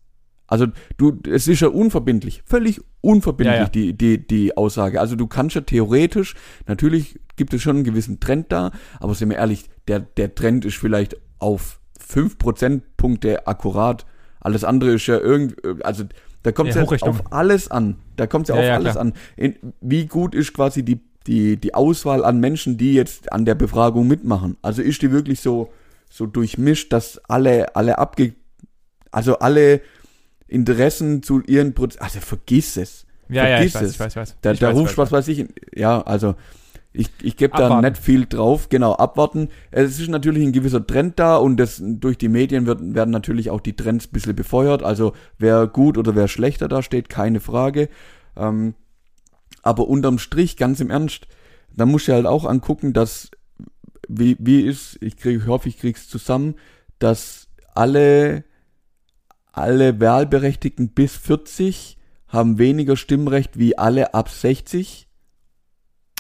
also du, es ist ja unverbindlich, völlig unverbindlich ja, ja. die die die Aussage. Also du kannst ja theoretisch, natürlich gibt es schon einen gewissen Trend da, aber sind wir ehrlich, der der Trend ist vielleicht auf fünf Prozentpunkte akkurat. Alles andere ist ja irgendwie, also da kommt es ja, ja auf alles an. Da kommt es ja, ja auf alles klar. an. In, wie gut ist quasi die die die Auswahl an Menschen, die jetzt an der Befragung mitmachen? Also ist die wirklich so so durchmischt, dass alle alle abge also alle Interessen zu ihren Prozessen. Also vergiss es. Ja, vergiss ja, ich es. weiß, ich weiß, ich weiß. Da, ich da weiß, rufst was weiß ich. Ja, also ich, ich gebe da nicht viel drauf. Genau, abwarten. Es ist natürlich ein gewisser Trend da und das durch die Medien wird, werden natürlich auch die Trends ein bisschen befeuert. Also wer gut oder wer schlechter da steht, keine Frage. Ähm, aber unterm Strich, ganz im Ernst, da muss ich halt auch angucken, dass, wie, wie ist, ich, krieg, ich hoffe, ich krieg's zusammen, dass alle alle Wahlberechtigten bis 40 haben weniger Stimmrecht wie alle ab 60.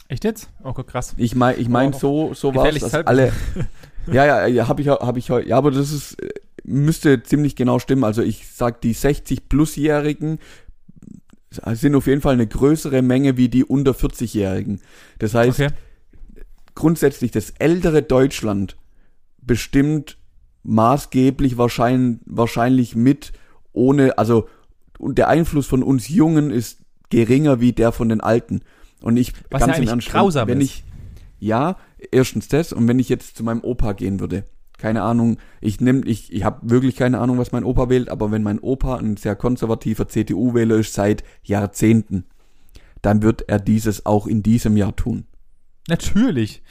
Echt jetzt? Oh Gott, krass. Ich meine, ich mein, so, so war es, dass alle, ja, ja, ja, habe ich, habe ich heute, ja, aber das ist, müsste ziemlich genau stimmen. Also ich sag, die 60 plusjährigen sind auf jeden Fall eine größere Menge wie die unter 40-Jährigen. Das heißt, okay. grundsätzlich das ältere Deutschland bestimmt maßgeblich wahrscheinlich, wahrscheinlich mit, ohne, also und der Einfluss von uns Jungen ist geringer wie der von den Alten. Und ich Was ganz ja im Ernst, grausam wenn ich ja, erstens das und wenn ich jetzt zu meinem Opa gehen würde, keine Ahnung, ich nehme ich ich habe wirklich keine Ahnung, was mein Opa wählt, aber wenn mein Opa ein sehr konservativer CDU-Wähler ist seit Jahrzehnten, dann wird er dieses auch in diesem Jahr tun. Natürlich.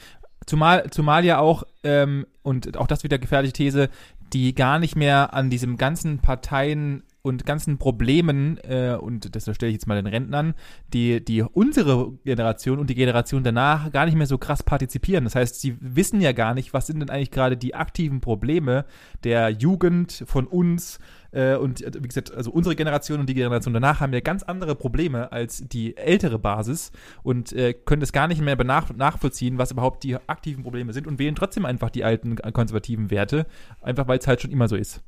Zumal, zumal ja auch, ähm, und auch das wieder gefährliche These, die gar nicht mehr an diesem ganzen Parteien und ganzen Problemen, äh, und das stelle ich jetzt mal den Rentnern, die, die unsere Generation und die Generation danach gar nicht mehr so krass partizipieren. Das heißt, sie wissen ja gar nicht, was sind denn eigentlich gerade die aktiven Probleme der Jugend von uns, äh, und äh, wie gesagt, also unsere Generation und die Generation danach haben ja ganz andere Probleme als die ältere Basis und äh, können das gar nicht mehr nach, nachvollziehen, was überhaupt die aktiven Probleme sind und wählen trotzdem einfach die alten konservativen Werte, einfach weil es halt schon immer so ist.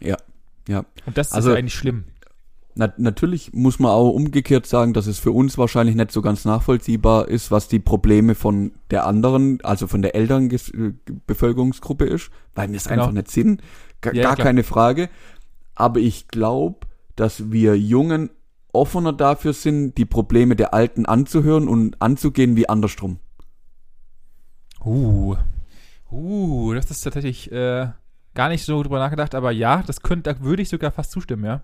Ja, ja. Und das also, ist eigentlich schlimm. Na, natürlich muss man auch umgekehrt sagen, dass es für uns wahrscheinlich nicht so ganz nachvollziehbar ist, was die Probleme von der anderen, also von der älteren Bevölkerungsgruppe ist, weil wir es genau. einfach nicht sind. G ja, gar keine Frage. Aber ich glaube, dass wir Jungen offener dafür sind, die Probleme der Alten anzuhören und anzugehen wie andersrum. Uh, uh, das ist tatsächlich äh, gar nicht so drüber nachgedacht, aber ja, das könnte, da würde ich sogar fast zustimmen, ja.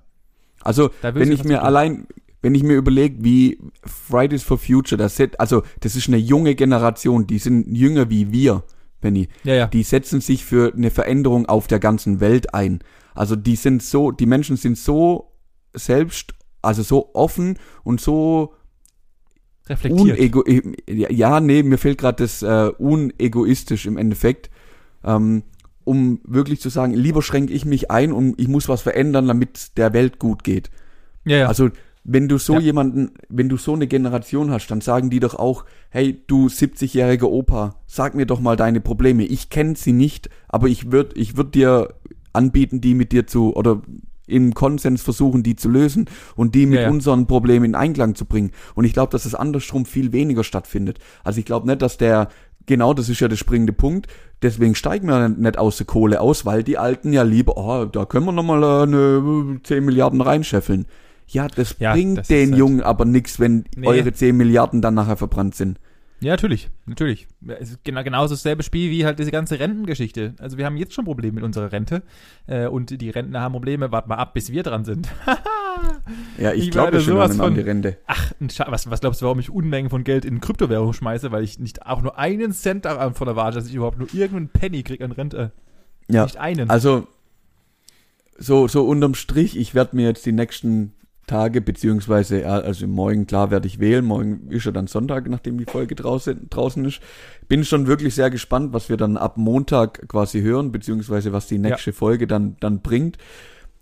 Also, wenn ich, ich mir allein, wenn ich mir überlege, wie Fridays for Future, das set, also das ist eine junge Generation, die sind jünger wie wir, Benny. Ja, ja. Die setzen sich für eine Veränderung auf der ganzen Welt ein. Also die sind so, die Menschen sind so selbst, also so offen und so reflektiert. Unego ja, nee, mir fehlt gerade das äh, unegoistisch im Endeffekt, ähm, um wirklich zu sagen, lieber schränke ich mich ein und ich muss was verändern, damit der Welt gut geht. Ja, ja. Also wenn du so ja. jemanden, wenn du so eine Generation hast, dann sagen die doch auch, hey, du 70-jähriger Opa, sag mir doch mal deine Probleme. Ich kenne sie nicht, aber ich würde ich würd dir anbieten, die mit dir zu oder im Konsens versuchen, die zu lösen und die mit ja, ja. unseren Problemen in Einklang zu bringen. Und ich glaube, dass es andersrum viel weniger stattfindet. Also ich glaube nicht, dass der, genau das ist ja der springende Punkt, deswegen steigen wir nicht aus der Kohle aus, weil die Alten ja lieber, oh, da können wir nochmal äh, eine 10 Milliarden reinscheffeln. Ja, das ja, bringt das den halt Jungen aber nichts, wenn nee. eure 10 Milliarden dann nachher verbrannt sind. Ja, natürlich, natürlich. Es ist genau, genauso dasselbe Spiel wie halt diese ganze Rentengeschichte. Also wir haben jetzt schon Probleme mit unserer Rente äh, und die Rentner haben Probleme. Wart mal ab, bis wir dran sind. Ja, ich, Ich glaube schon sowas an, die Rente. Ach, was, was glaubst du, warum ich Unmengen von Geld in Kryptowährung schmeiße, weil ich nicht auch nur einen Cent davon erwarte, dass ich überhaupt nur irgendeinen Penny kriege an Rente. Ja, Nicht einen. also so, so unterm Strich, ich werde mir jetzt die nächsten Tage, beziehungsweise, ja, also morgen, klar, werde ich wählen. Morgen ist ja dann Sonntag, nachdem die Folge draußen, draußen ist. Bin schon wirklich sehr gespannt, was wir dann ab Montag quasi hören, beziehungsweise was die nächste Folge dann, dann bringt.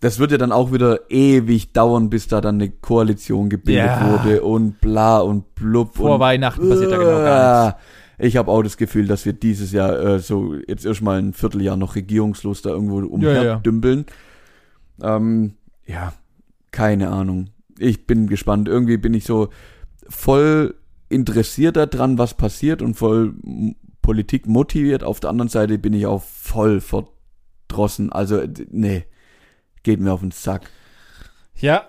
Das wird ja dann auch wieder ewig dauern, bis da dann eine Koalition gebildet Ja. wurde und bla und blub. Vor und Weihnachten passiert da genau gar nichts. Ich habe auch das Gefühl, dass wir dieses Jahr äh, so jetzt erstmal ein Vierteljahr noch regierungslos da irgendwo umher ja. dümpeln. Ähm, ja, keine Ahnung. Ich bin gespannt. Irgendwie bin ich so voll interessiert daran, was passiert und voll Politik motiviert. Auf der anderen Seite bin ich auch voll verdrossen. Also, nee, geht mir auf den Sack. Ja,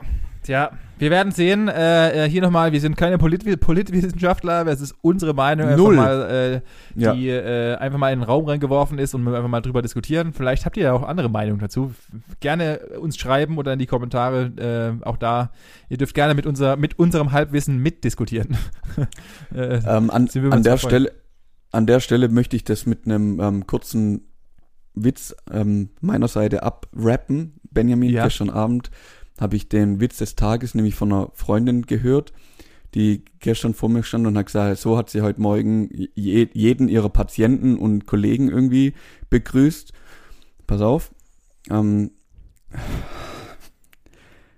ja. Wir werden sehen. Äh, äh, hier nochmal, wir sind keine Polit Politwissenschaftler. Es ist unsere Meinung, einfach Null. mal, äh, Ja. die äh, einfach mal in den Raum reingeworfen ist und wir einfach mal drüber diskutieren. Vielleicht habt ihr ja auch andere Meinungen dazu. Gerne uns schreiben oder in die Kommentare. Äh, auch da. Ihr dürft gerne mit, unser, mit unserem Halbwissen mitdiskutieren. äh, Ähm, an, an der. Stelle, an der Stelle möchte ich das mit einem ähm, kurzen Witz ähm, meiner Seite abrappen. Benjamin, Ja. gestern Abend habe ich den Witz des Tages nämlich von einer Freundin gehört, die gestern vor mir stand und hat gesagt, so hat sie heute Morgen je, jeden ihrer Patienten und Kollegen irgendwie begrüßt. Pass auf. Ähm,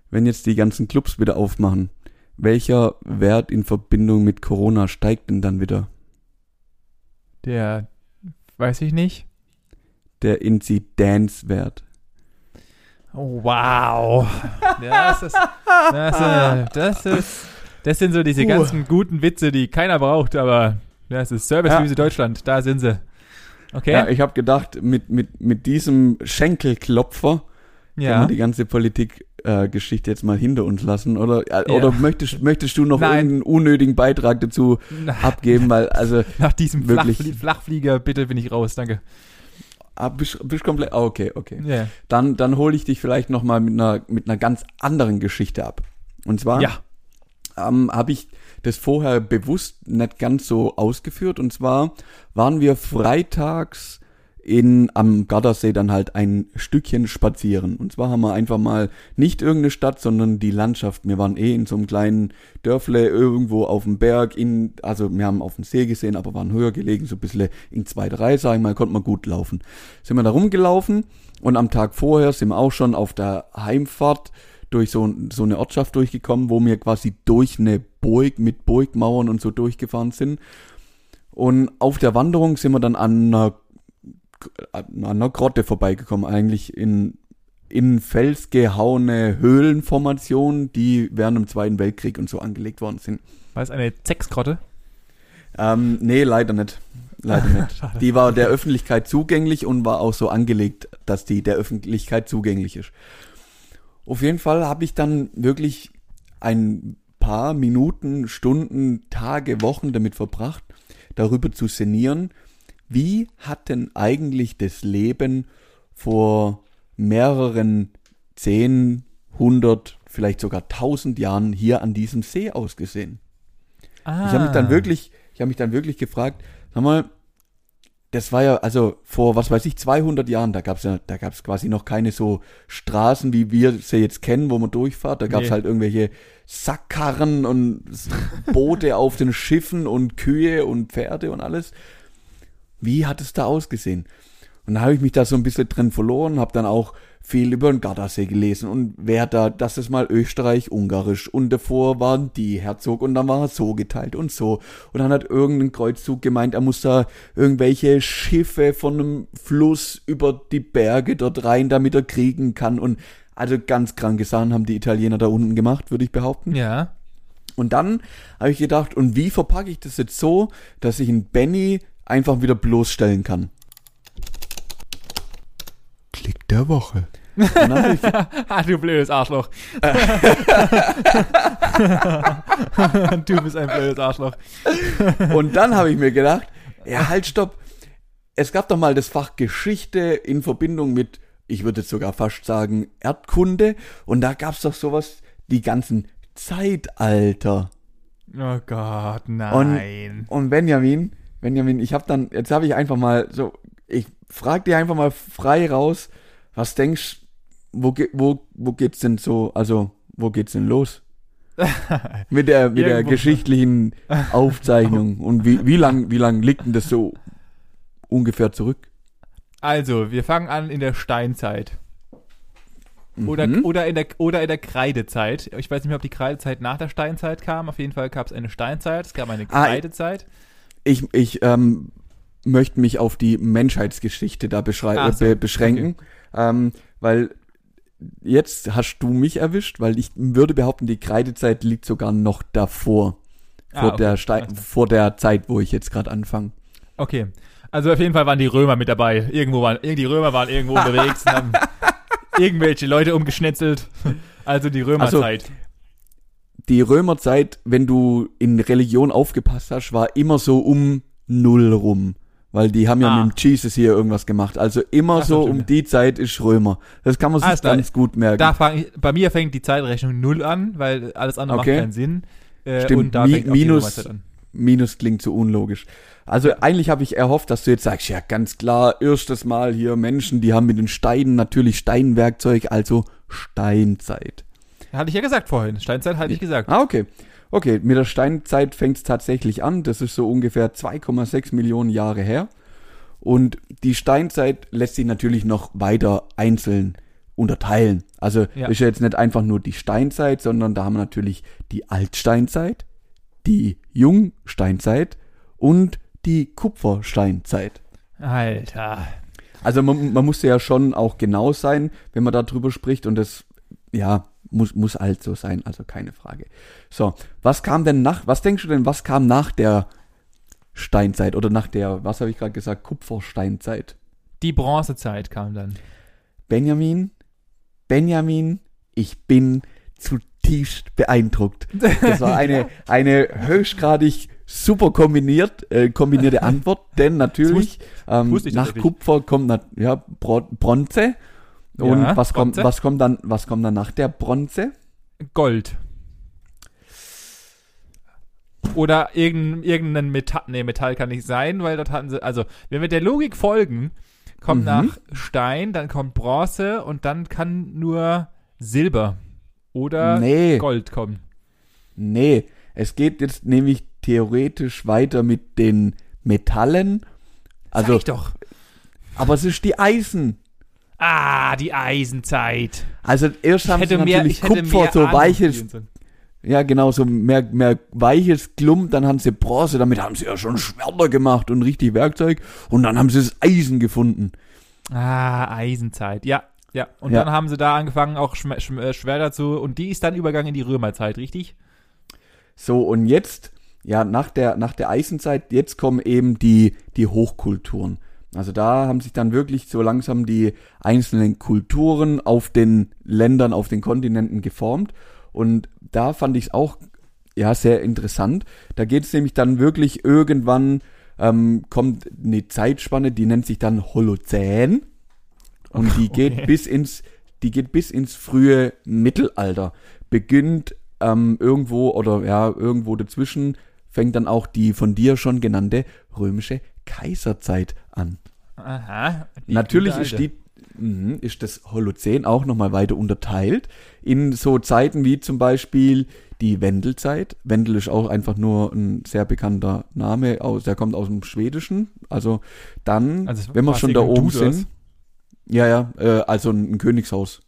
wenn jetzt die ganzen Clubs wieder aufmachen, welcher Wert in Verbindung mit Corona steigt denn dann wieder? der, weiß ich nicht. Der Inzidenzwert. Oh, wow. Das ist, das, äh, das ist, das sind so diese Puh. ganzen guten Witze, die keiner braucht, aber das ist Service Ja. Deutschland, da sind sie. Okay? Ja, ich habe gedacht, mit, mit, mit diesem Schenkelklopfer können Ja. wir die ganze Politik-Geschichte jetzt mal hinter uns lassen. Oder, äh, Ja. oder möchtest, möchtest du noch Nein. irgendeinen unnötigen Beitrag dazu Na, abgeben? Weil, also, Nach diesem Wirklich. Flachflie Flachflieger, bitte bin ich raus, danke. Ah, bist, bist komplett, ah, okay, okay. Ja. Dann, dann hole ich dich vielleicht noch mal mit einer, mit einer ganz anderen Geschichte ab. Und zwar ja. ähm, habe ich das vorher bewusst nicht ganz so ausgeführt. Und zwar waren wir freitags in, am Gardasee dann halt ein Stückchen spazieren. Und zwar haben wir einfach mal nicht irgendeine Stadt, sondern die Landschaft. Wir waren eh in so einem kleinen Dörfle irgendwo auf dem Berg, in, also wir haben auf dem See gesehen, aber waren höher gelegen, so ein bisschen in zwei, drei, sag ich mal, konnte man gut laufen. Sind wir da rumgelaufen und am Tag vorher sind wir auch schon auf der Heimfahrt durch so, so eine Ortschaft durchgekommen, wo wir quasi durch eine Burg mit Burgmauern und so durchgefahren sind. Und auf der Wanderung sind wir dann an einer, an einer Grotte vorbeigekommen, eigentlich in, in Fels gehauene Höhlenformationen, die während dem Zweiten Weltkrieg und so angelegt worden sind. War es eine Zexgrotte? Ähm, nee, leider nicht. Leider nicht. Die war der Öffentlichkeit zugänglich und war auch so angelegt, dass die der Öffentlichkeit zugänglich ist. Auf jeden Fall habe ich dann wirklich ein paar Minuten, Stunden, Tage, Wochen damit verbracht, darüber zu sinnieren, wie hat denn eigentlich das Leben vor mehreren zehn, hundert, vielleicht sogar tausend Jahren hier an diesem See ausgesehen? Ah. Ich habe mich dann wirklich, ich habe mich dann wirklich gefragt, sag mal, das war ja, also vor, was weiß ich, 200 Jahren, da gab's ja, da gab's quasi noch keine so Straßen, wie wir sie jetzt kennen, wo man durchfahrt. Da gab's Nee. halt irgendwelche Sackkarren und Boote auf den Schiffen und Kühe und Pferde und alles. Wie hat es da ausgesehen? Und da habe ich mich da so ein bisschen drin verloren, habe dann auch viel über den Gardasee gelesen und wer da, das ist mal Österreich-Ungarisch und davor waren die Herzog und dann war er so geteilt und so. Und dann hat irgendein Kreuzzug gemeint, er muss da irgendwelche Schiffe von einem Fluss über die Berge dort rein, damit er kriegen kann und also ganz kranke Sachen haben die Italiener da unten gemacht, würde ich behaupten. Ja. Und dann habe ich gedacht, und wie verpacke ich das jetzt so, dass ich einen Benny einfach wieder bloßstellen kann? Klick der Woche. Und dann habe ich, ah, du blödes Arschloch. du bist ein blödes Arschloch. und dann habe ich mir gedacht, ja, halt, stopp. Es gab doch mal das Fach Geschichte in Verbindung mit, ich würde jetzt sogar fast sagen, Erdkunde. Und da gab es doch sowas, die ganzen Zeitalter. Oh Gott, nein. Und Benjamin, Benjamin, ich habe dann, jetzt habe ich einfach mal so, ich frag dir einfach mal frei raus, was denkst, wo, wo, wo geht's denn so, also, wo geht's denn los? mit der, mit der geschichtlichen Aufzeichnung. Und wie, wie lang, wie lang liegt denn das so ungefähr zurück? Also, wir fangen an in der Steinzeit. Oder, Mhm. oder, in der, oder in der Kreidezeit. Ich weiß nicht mehr, ob die Kreidezeit nach der Steinzeit kam. Auf jeden Fall gab es eine Steinzeit, es gab eine Ah, Kreidezeit. Ich, ich ähm, möchte mich auf die Menschheitsgeschichte da beschrei- Ach so, be beschränken, ähm, weil jetzt hast du mich erwischt, weil ich würde behaupten, die Kreidezeit liegt sogar noch davor. Ah, Vor, okay. der, klar. vor der Zeit, wo ich jetzt gerade anfange. Okay. Also auf jeden Fall waren die Römer mit dabei. Irgendwo waren, die Römer waren irgendwo unterwegs und haben irgendwelche Leute umgeschnetzelt. Also die Römerzeit. Die Römerzeit, wenn du in Religion aufgepasst hast, war immer so um Null rum. Weil die haben ja Ah. mit dem Jesus hier irgendwas gemacht. Also immer Ach so, um die Zeit ist Römer. Das kann man sich klar. ganz gut merken. Da fang bei mir fängt die Zeitrechnung null an, weil alles andere Okay. macht keinen Sinn. Äh, Stimmt, und da Mi- fängt minus- an. Minus klingt so unlogisch. Also eigentlich habe ich erhofft, dass du jetzt sagst, ja ganz klar, erstes Mal hier Menschen, die haben mit den Steinen natürlich Steinwerkzeug, also Steinzeit. Hatte ich ja gesagt vorhin. Steinzeit hatte ich gesagt. Ah, okay. Okay, mit der Steinzeit fängt es tatsächlich an. Das ist so ungefähr 2,6 Millionen Jahre her. Und die Steinzeit lässt sich natürlich noch weiter einzeln unterteilen. Also Ja. ist ja jetzt nicht einfach nur die Steinzeit, sondern da haben wir natürlich die Altsteinzeit, die Jungsteinzeit und die Kupfersteinzeit. Alter. Also man, man muss ja schon auch genau sein, wenn man darüber spricht und das, ja, muss, muss halt so sein, also keine Frage. So, was kam denn nach, was denkst du denn, was kam nach der Steinzeit oder nach der, was habe ich gerade gesagt, Kupfersteinzeit? Die Bronzezeit kam dann. Benjamin, Benjamin, ich bin zutiefst beeindruckt. Das war eine, eine höchstgradig super kombiniert, äh, kombinierte Antwort, denn natürlich ähm, nach. Kupfer kommt ja, Bro Bronze. Und Ja, was kommt, Bronze. was kommt dann, was kommt dann nach der Bronze? Gold. Oder irgendein, irgendein Metall. Nee, Metall kann nicht sein, weil dort hatten sie. Also, wenn wir der Logik folgen, kommt Mhm. nach Stein, dann kommt Bronze und dann kann nur Silber oder Nee. Gold kommen. Nee, es geht jetzt nämlich theoretisch weiter mit den Metallen. Sag Also, ich doch. aber es ist die Eisen. Ah, die Eisenzeit. Also erst haben sie hätte mehr, natürlich ich hätte Kupfer, mehr so weiches, ja genau, so mehr, mehr weiches Klump, dann haben sie Bronze, damit haben sie ja schon Schwerter gemacht und richtig Werkzeug und dann haben sie das Eisen gefunden. Ah, Eisenzeit. Ja, ja. Und Ja. dann haben sie da angefangen, auch Schm Schm äh, Schwerter zu. Und die ist dann Übergang in die Römerzeit, richtig? So, und jetzt, ja, nach der, nach der Eisenzeit, jetzt kommen eben die, die Hochkulturen. Also da haben sich dann wirklich so langsam die einzelnen Kulturen auf den Ländern, auf den Kontinenten geformt. Und da fand ich es auch, ja, sehr interessant. Da geht es nämlich dann wirklich irgendwann, ähm, kommt eine Zeitspanne, die nennt sich dann Holozän. Und die geht Okay. bis ins, die geht bis ins frühe Mittelalter. Beginnt ähm, irgendwo oder ja, irgendwo dazwischen fängt dann auch die von dir schon genannte römische Kaiserzeit an. Aha. Natürlich ist die mhm, ist das Holozän auch nochmal weiter unterteilt in so Zeiten wie zum Beispiel die Wendelzeit. Wendel ist auch einfach nur ein sehr bekannter Name, aus, der kommt aus dem Schwedischen. Also dann, Also, wenn wir schon da oben sind, ja, ja, äh, also ein, ein Königshaus,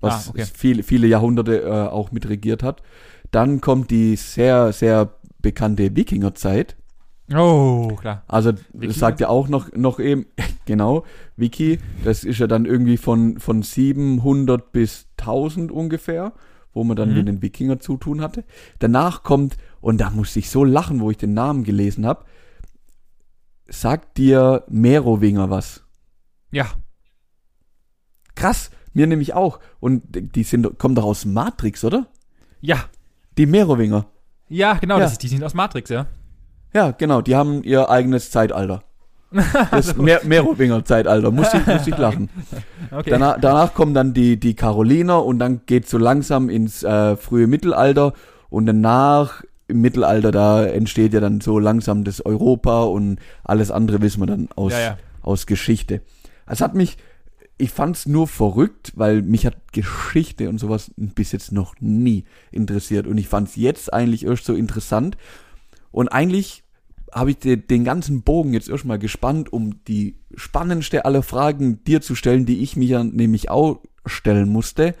was Ah, okay. viele, viele Jahrhunderte äh, auch mitregiert hat. Dann kommt die sehr, sehr bekannte Wikingerzeit. Oh, klar. Also Wiki das sagt ja auch noch, noch eben, genau, Wiki, das ist ja dann irgendwie von, von 700 bis 1000 ungefähr, wo man dann Mhm. mit den Wikinger zu tun hatte. Danach kommt, und da musste ich so lachen, wo ich den Namen gelesen habe, sagt dir Merowinger was? Ja. Krass, mir nämlich auch. Und die sind, kommen doch aus Matrix, oder? Ja. Die Merowinger. Ja, genau, Ja. Das ist, die sind aus Matrix, ja. Ja, genau, die haben ihr eigenes Zeitalter. Das Mer Merowinger-Zeitalter, musste ich, musste ich lachen. Okay. Danach, danach kommen dann die, die Karoliner und dann geht's so langsam ins äh, frühe Mittelalter und danach im Mittelalter, da entsteht ja dann so langsam das Europa und alles andere wissen wir dann aus, Ja, ja. aus Geschichte. Es hat mich, ich fand's nur verrückt, weil mich hat Geschichte und sowas bis jetzt noch nie interessiert und ich fand's jetzt eigentlich erst so interessant und eigentlich habe ich de, den ganzen Bogen jetzt erstmal gespannt, um die spannendste aller Fragen dir zu stellen, die ich mir nämlich auch stellen musste.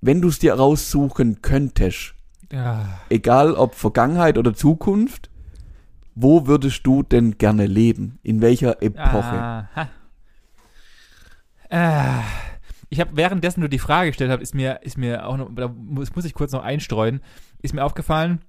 Wenn du es dir raussuchen könntest, Ja. egal ob Vergangenheit oder Zukunft, wo würdest du denn gerne leben? In welcher Epoche? Aha. Äh, ich habe währenddessen du die Frage gestellt habe, ist mir ist mir auch noch, da muss, muss ich kurz noch einstreuen, ist mir aufgefallen.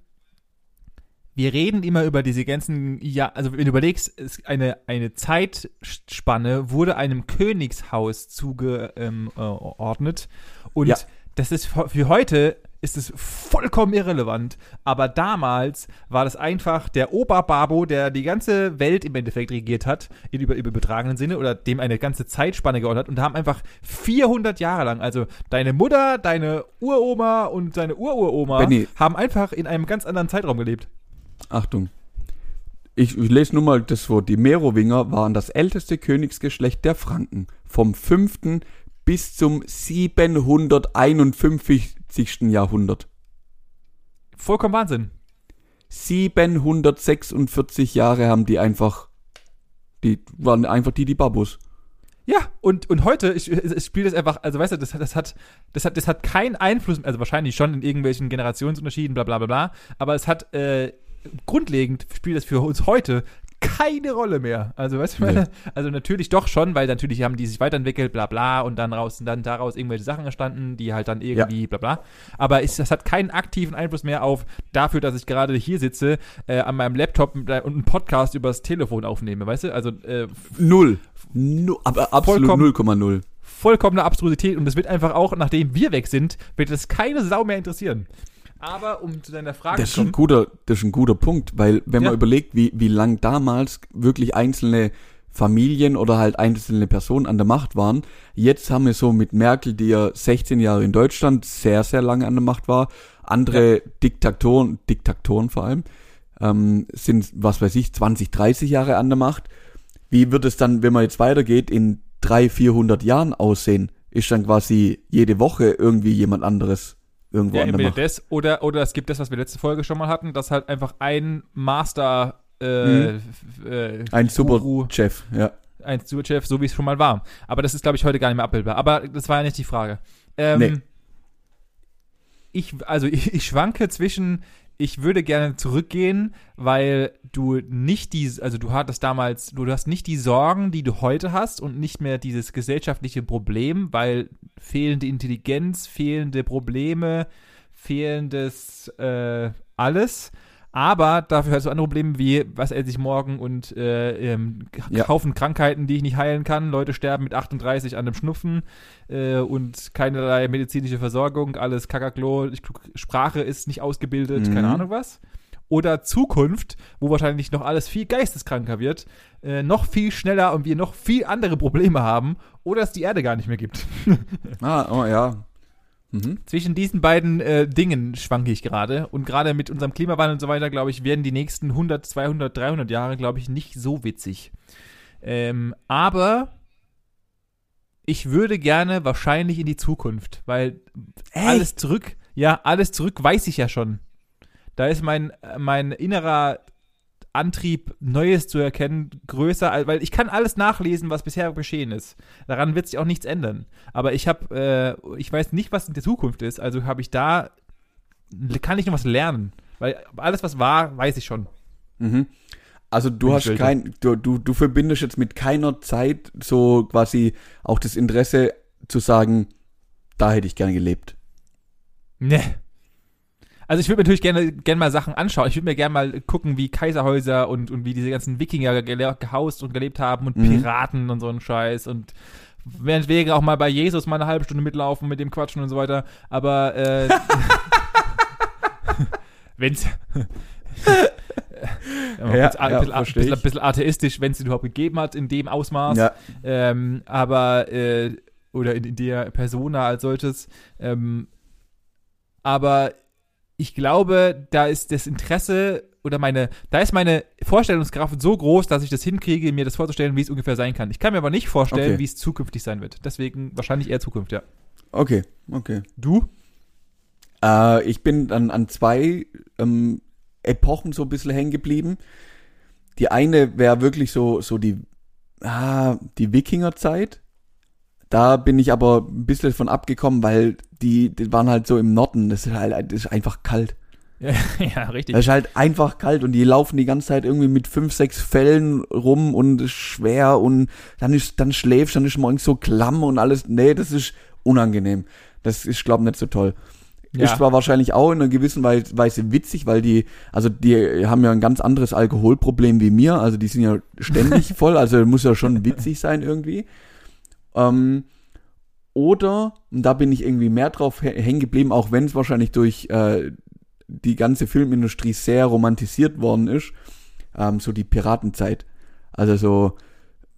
Wir reden immer über diese ganzen, ja, also wenn du überlegst, eine, eine Zeitspanne wurde einem Königshaus zugeordnet ähm, äh, und Ja. das ist für heute ist es vollkommen irrelevant. Aber damals war das einfach der Oberbabo, der die ganze Welt im Endeffekt regiert hat, in über, über übertragenen Sinne, oder dem eine ganze Zeitspanne geordnet hat. Und da haben einfach 400 Jahre lang, also deine Mutter, deine Uroma und deine Ururoma, haben einfach in einem ganz anderen Zeitraum gelebt. Achtung. Ich, ich lese nur mal das Wort. Die Merowinger waren das älteste Königsgeschlecht der Franken. Vom 5. bis zum 751. Jahrhundert. Vollkommen Wahnsinn. 746 Jahre haben die einfach, die waren einfach die, die Babus. Ja, und, und heute, ich, spiele das einfach, also weißt du, das, hat- das, hat, das, hat, das hat keinen Einfluss, also wahrscheinlich schon in irgendwelchen Generationsunterschieden, bla bla bla bla, aber es hat äh, grundlegend spielt das für uns heute keine Rolle mehr. Also, weißt du, Nee. also natürlich doch schon, weil natürlich haben die sich weiterentwickelt, bla bla, und dann raus, dann daraus irgendwelche Sachen entstanden, die halt dann irgendwie bla bla. Aber es, das hat keinen aktiven Einfluss mehr auf dafür, dass ich gerade hier sitze, äh, an meinem Laptop und einen Podcast übers Telefon aufnehme, weißt du? Also äh, Null. Nu, aber absolut Vollkommen. 0,0. vollkommene Abstrusität und es wird einfach auch, nachdem wir weg sind, wird es keine Sau mehr interessieren. Aber um zu deiner Frage Das ist zu ein guter, das ist ein guter Punkt, weil wenn Ja. man überlegt, wie, wie lang damals wirklich einzelne Familien oder halt einzelne Personen an der Macht waren, jetzt haben wir so mit Merkel, die ja 16 Jahre in Deutschland sehr, sehr lange an der Macht war, andere Diktatoren, Diktatoren vor allem, ähm, sind, was weiß ich, 20, 30 Jahre an der Macht. Wie wird es dann, wenn man jetzt weitergeht, in 300, 400 Jahren aussehen? Ist dann quasi jede Woche irgendwie jemand anderes irgendwo ja, an der entweder Macht? das oder, oder es gibt das, was wir letzte Folge schon mal hatten, dass halt einfach ein Master äh, Mhm. äh, Ein super Guru, Chef, ja. ein Superchef, so wie es schon mal war. Aber das ist, glaube ich, heute gar nicht mehr abbildbar. Aber das war ja nicht die Frage. Ähm, Nee. Ich, also ich, ich schwanke zwischen, ich würde gerne zurückgehen, weil du nicht die, also du hattest damals, du, hast nicht die Sorgen, die du heute hast und nicht mehr dieses gesellschaftliche Problem, weil fehlende Intelligenz, fehlende Probleme, fehlendes äh, alles. Aber dafür hast du andere Probleme wie, was esse ich morgen und äh, ähm, Ja. kaufen Krankheiten, die ich nicht heilen kann. Leute sterben mit 38 an einem Schnupfen äh, und keinerlei medizinische Versorgung, alles Kakaklo, Sprache ist nicht ausgebildet, Mhm. keine Ahnung was. Oder Zukunft, wo wahrscheinlich noch alles viel geisteskranker wird, äh, noch viel schneller und wir noch viel andere Probleme haben oder es die Erde gar nicht mehr gibt. Ah, oh ja. Mhm. Zwischen diesen beiden äh, Dingen schwanke ich gerade. Und gerade mit unserem Klimawandel und so weiter, glaube ich, werden die nächsten 100, 200, 300 Jahre, glaube ich, nicht so witzig. Ähm, aber ich würde gerne wahrscheinlich in die Zukunft, weil alles zurück, ja, alles zurück weiß ich ja schon. Da ist mein, äh, mein innerer Antrieb, Neues zu erkennen, größer, weil ich kann alles nachlesen, was bisher geschehen ist. Daran wird sich auch nichts ändern. Aber ich habe, äh, ich weiß nicht, was in der Zukunft ist, also habe ich da, kann ich noch was lernen. Weil alles, was war, weiß ich schon. Mhm. Also du hast kein, du, du, du verbindest jetzt mit keiner Zeit so quasi auch das Interesse zu sagen, da hätte ich gerne gelebt. Ne. Also ich würde mir natürlich gerne, gerne mal Sachen anschauen. Ich würde mir gerne mal gucken, wie Kaiserhäuser und, und wie diese ganzen Wikinger gehaust und gelebt haben und Mhm. Piraten und so einen Scheiß und meinetwegen auch mal bei Jesus mal eine halbe Stunde mitlaufen mit dem Quatschen und so weiter. Aber äh, wenn's Ja, Ja, ja, ein, bisschen, a- versteh ich. bisschen, bisschen atheistisch, wenn es überhaupt gegeben hat, in dem Ausmaß. Ja, Ähm, aber, äh, oder in, in der Persona als solches. Ähm, aber ich glaube, da ist das Interesse oder meine, da ist meine Vorstellungskraft so groß, dass ich das hinkriege, mir das vorzustellen, wie es ungefähr sein kann. Ich kann mir aber nicht vorstellen, Okay. wie es zukünftig sein wird. Deswegen wahrscheinlich eher Zukunft, ja. okay, okay. Du? Äh, ich bin dann an zwei ähm, Epochen so ein bisschen hängen geblieben. Die eine wäre wirklich so, so die, ah, die Wikingerzeit. Da bin ich aber ein bisschen von abgekommen, weil die, die waren halt so im Norden. Das ist halt das ist einfach kalt. Ja, ja richtig. Das ist halt einfach kalt und die laufen die ganze Zeit irgendwie mit fünf, sechs Fellen rum und ist schwer und dann ist, dann schläfst, dann ist morgens so klamm und alles. Nee, das ist unangenehm. Das ist, glaube nicht so toll. Ja. Ist zwar wahrscheinlich auch in einer gewissen Wei- Weise witzig, weil die, also die haben ja ein ganz anderes Alkoholproblem wie mir, also die sind ja ständig voll, also muss ja schon witzig sein irgendwie. Ähm, oder, und da bin ich irgendwie mehr drauf hä- hängen geblieben, auch wenn es wahrscheinlich durch äh, die ganze Filmindustrie sehr romantisiert worden ist, ähm, so die Piratenzeit. Also so,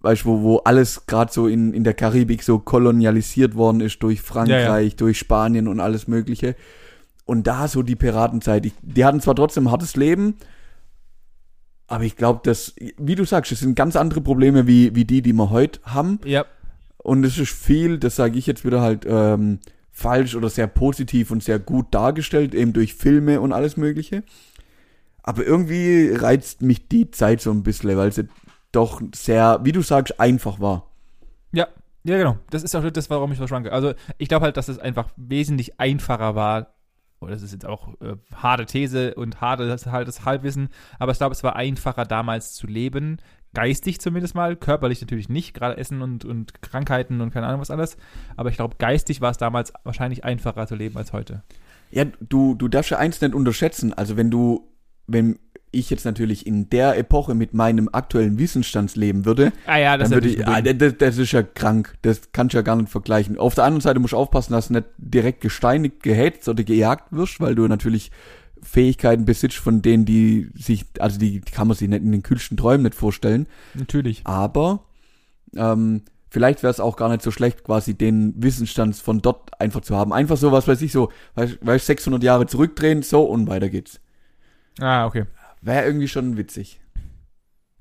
weißt du, wo, wo alles gerade so in, in der Karibik so kolonialisiert worden ist durch Frankreich, durch Spanien und alles Mögliche. Und da so die Piratenzeit. Ich, die hatten zwar trotzdem ein hartes Leben, aber ich glaube, dass, wie du sagst, es sind ganz andere Probleme wie, wie die, die wir heute haben. ja, Und es ist viel, das sage ich jetzt wieder halt ähm, falsch oder sehr positiv und sehr gut dargestellt, eben durch Filme und alles Mögliche. Aber irgendwie reizt mich die Zeit so ein bisschen, weil sie doch sehr, wie du sagst, einfach war. Ja, ja, genau. Das ist auch das, warum ich verschwanke. Also, ich glaube halt, dass es einfach wesentlich einfacher war. Oh, das ist jetzt auch äh, harte These und hartes hartes Halbwissen. Aber ich glaube, es war einfacher damals zu leben. Geistig zumindest mal. Körperlich natürlich nicht. Gerade Essen und, und Krankheiten und keine Ahnung was alles. Aber ich glaube, geistig war es damals wahrscheinlich einfacher zu leben als heute. Ja, du, du darfst ja eins nicht unterschätzen. Also wenn du, wenn ich jetzt natürlich in der Epoche mit meinem aktuellen Wissensstand leben würde, Ah ja, das würde ich, ah, das, das ist ja krank. Das kannst du ja gar nicht vergleichen. Auf der anderen Seite musst du aufpassen, dass du nicht direkt gesteinigt, gehetzt oder gejagt wirst, weil du natürlich Fähigkeiten besitzt, von denen die sich, also die kann man sich nicht in den kühlsten Träumen nicht vorstellen. Natürlich. Aber ähm, vielleicht wäre es auch gar nicht so schlecht, quasi den Wissensstand von dort einfach zu haben. Einfach so, was weiß ich, so, weißt du, 600 Jahre zurückdrehen, so und weiter geht's. Ah, okay. Wäre irgendwie schon witzig.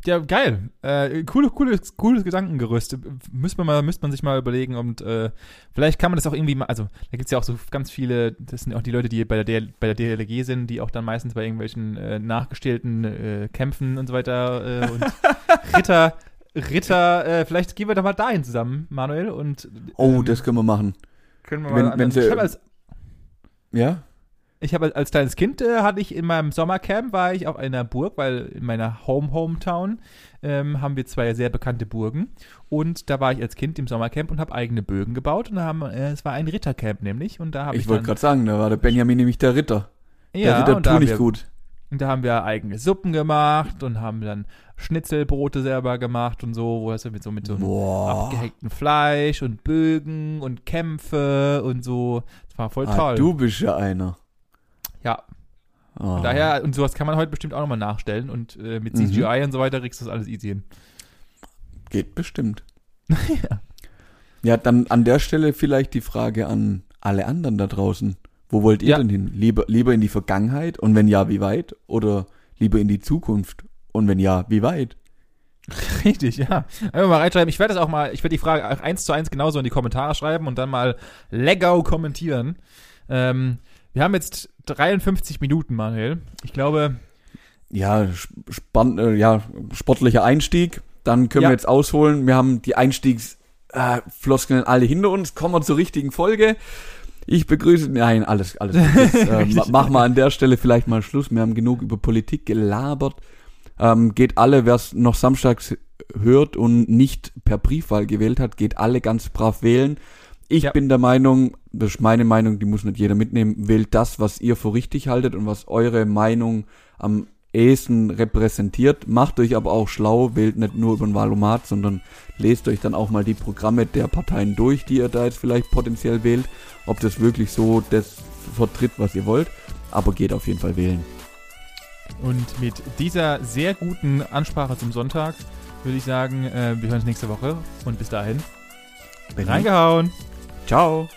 Ja, geil. Äh, coole, cooles, cooles Gedankengerüst. Müsste man, mal, müsste man sich mal überlegen und äh, vielleicht kann man das auch irgendwie mal, also da gibt es ja auch so ganz viele, das sind auch die Leute, die bei der, DL, bei der DLG sind, die auch dann meistens bei irgendwelchen äh, nachgestellten äh, Kämpfen und so weiter äh, und Ritter, Ritter, äh, vielleicht gehen wir da mal dahin zusammen, Manuel, und Oh, ähm, das können wir machen. können wir wenn- mal wenn als, Ja? Ich habe als kleines Kind äh, hatte ich in meinem Sommercamp war ich auf einer Burg, weil in meiner Home Hometown ähm, haben wir zwei sehr bekannte Burgen und da war ich als Kind im Sommercamp und habe eigene Bögen gebaut und da haben äh, es war ein Rittercamp nämlich und da habe ich, Ich wollte gerade sagen, da war der Benjamin nämlich der Ritter. Der ja Ritter und da tu haben, nicht gut. und da haben wir eigene Suppen gemacht und haben dann Schnitzelbrote selber gemacht und so, wo es mit so mit so abgehackten Fleisch und Bögen und Kämpfe und so. Das war voll Ah, toll. du bist ja einer. Ja. Von daher, und sowas kann man heute bestimmt auch nochmal nachstellen und äh, mit Mhm. CGI und so weiter kriegst du das alles easy hin. Geht bestimmt. ja. Ja, dann an der Stelle vielleicht die Frage an alle anderen da draußen. Wo wollt ihr Ja. denn hin? Lieber, lieber in die Vergangenheit und wenn ja, wie weit? Oder lieber in die Zukunft und wenn ja, wie weit? Richtig, ja. Einfach mal reinschreiben. Ich werde das auch mal, ich werde die Frage auch eins zu eins genauso in die Kommentare schreiben und dann mal Leggo kommentieren. Ähm, wir haben jetzt 53 Minuten, Manuel. Ich glaube, Ja, spann, äh, ja, sportlicher Einstieg. Dann können Ja. wir jetzt ausholen. Wir haben die Einstiegsfloskeln äh, alle hinter uns. Kommen wir zur richtigen Folge. Ich begrüße, nein, alles, alles. Jetzt, äh, ma- Richtig. machen wir an der Stelle vielleicht mal Schluss. Wir haben genug über Politik gelabert. Ähm, geht alle, wer es noch samstags hört und nicht per Briefwahl gewählt hat, geht alle ganz brav wählen. Ich Ja. bin der Meinung, das ist meine Meinung, die muss nicht jeder mitnehmen, wählt das, was ihr für richtig haltet und was eure Meinung am ehesten repräsentiert. Macht euch aber auch schlau, wählt nicht nur über den Wahlomat, sondern lest euch dann auch mal die Programme der Parteien durch, die ihr da jetzt vielleicht potenziell wählt, ob das wirklich so das vertritt, was ihr wollt. Aber geht auf jeden Fall wählen. Und mit dieser sehr guten Ansprache zum Sonntag würde ich sagen, äh, wir hören uns nächste Woche und bis dahin Benni. reingehauen. Ciao.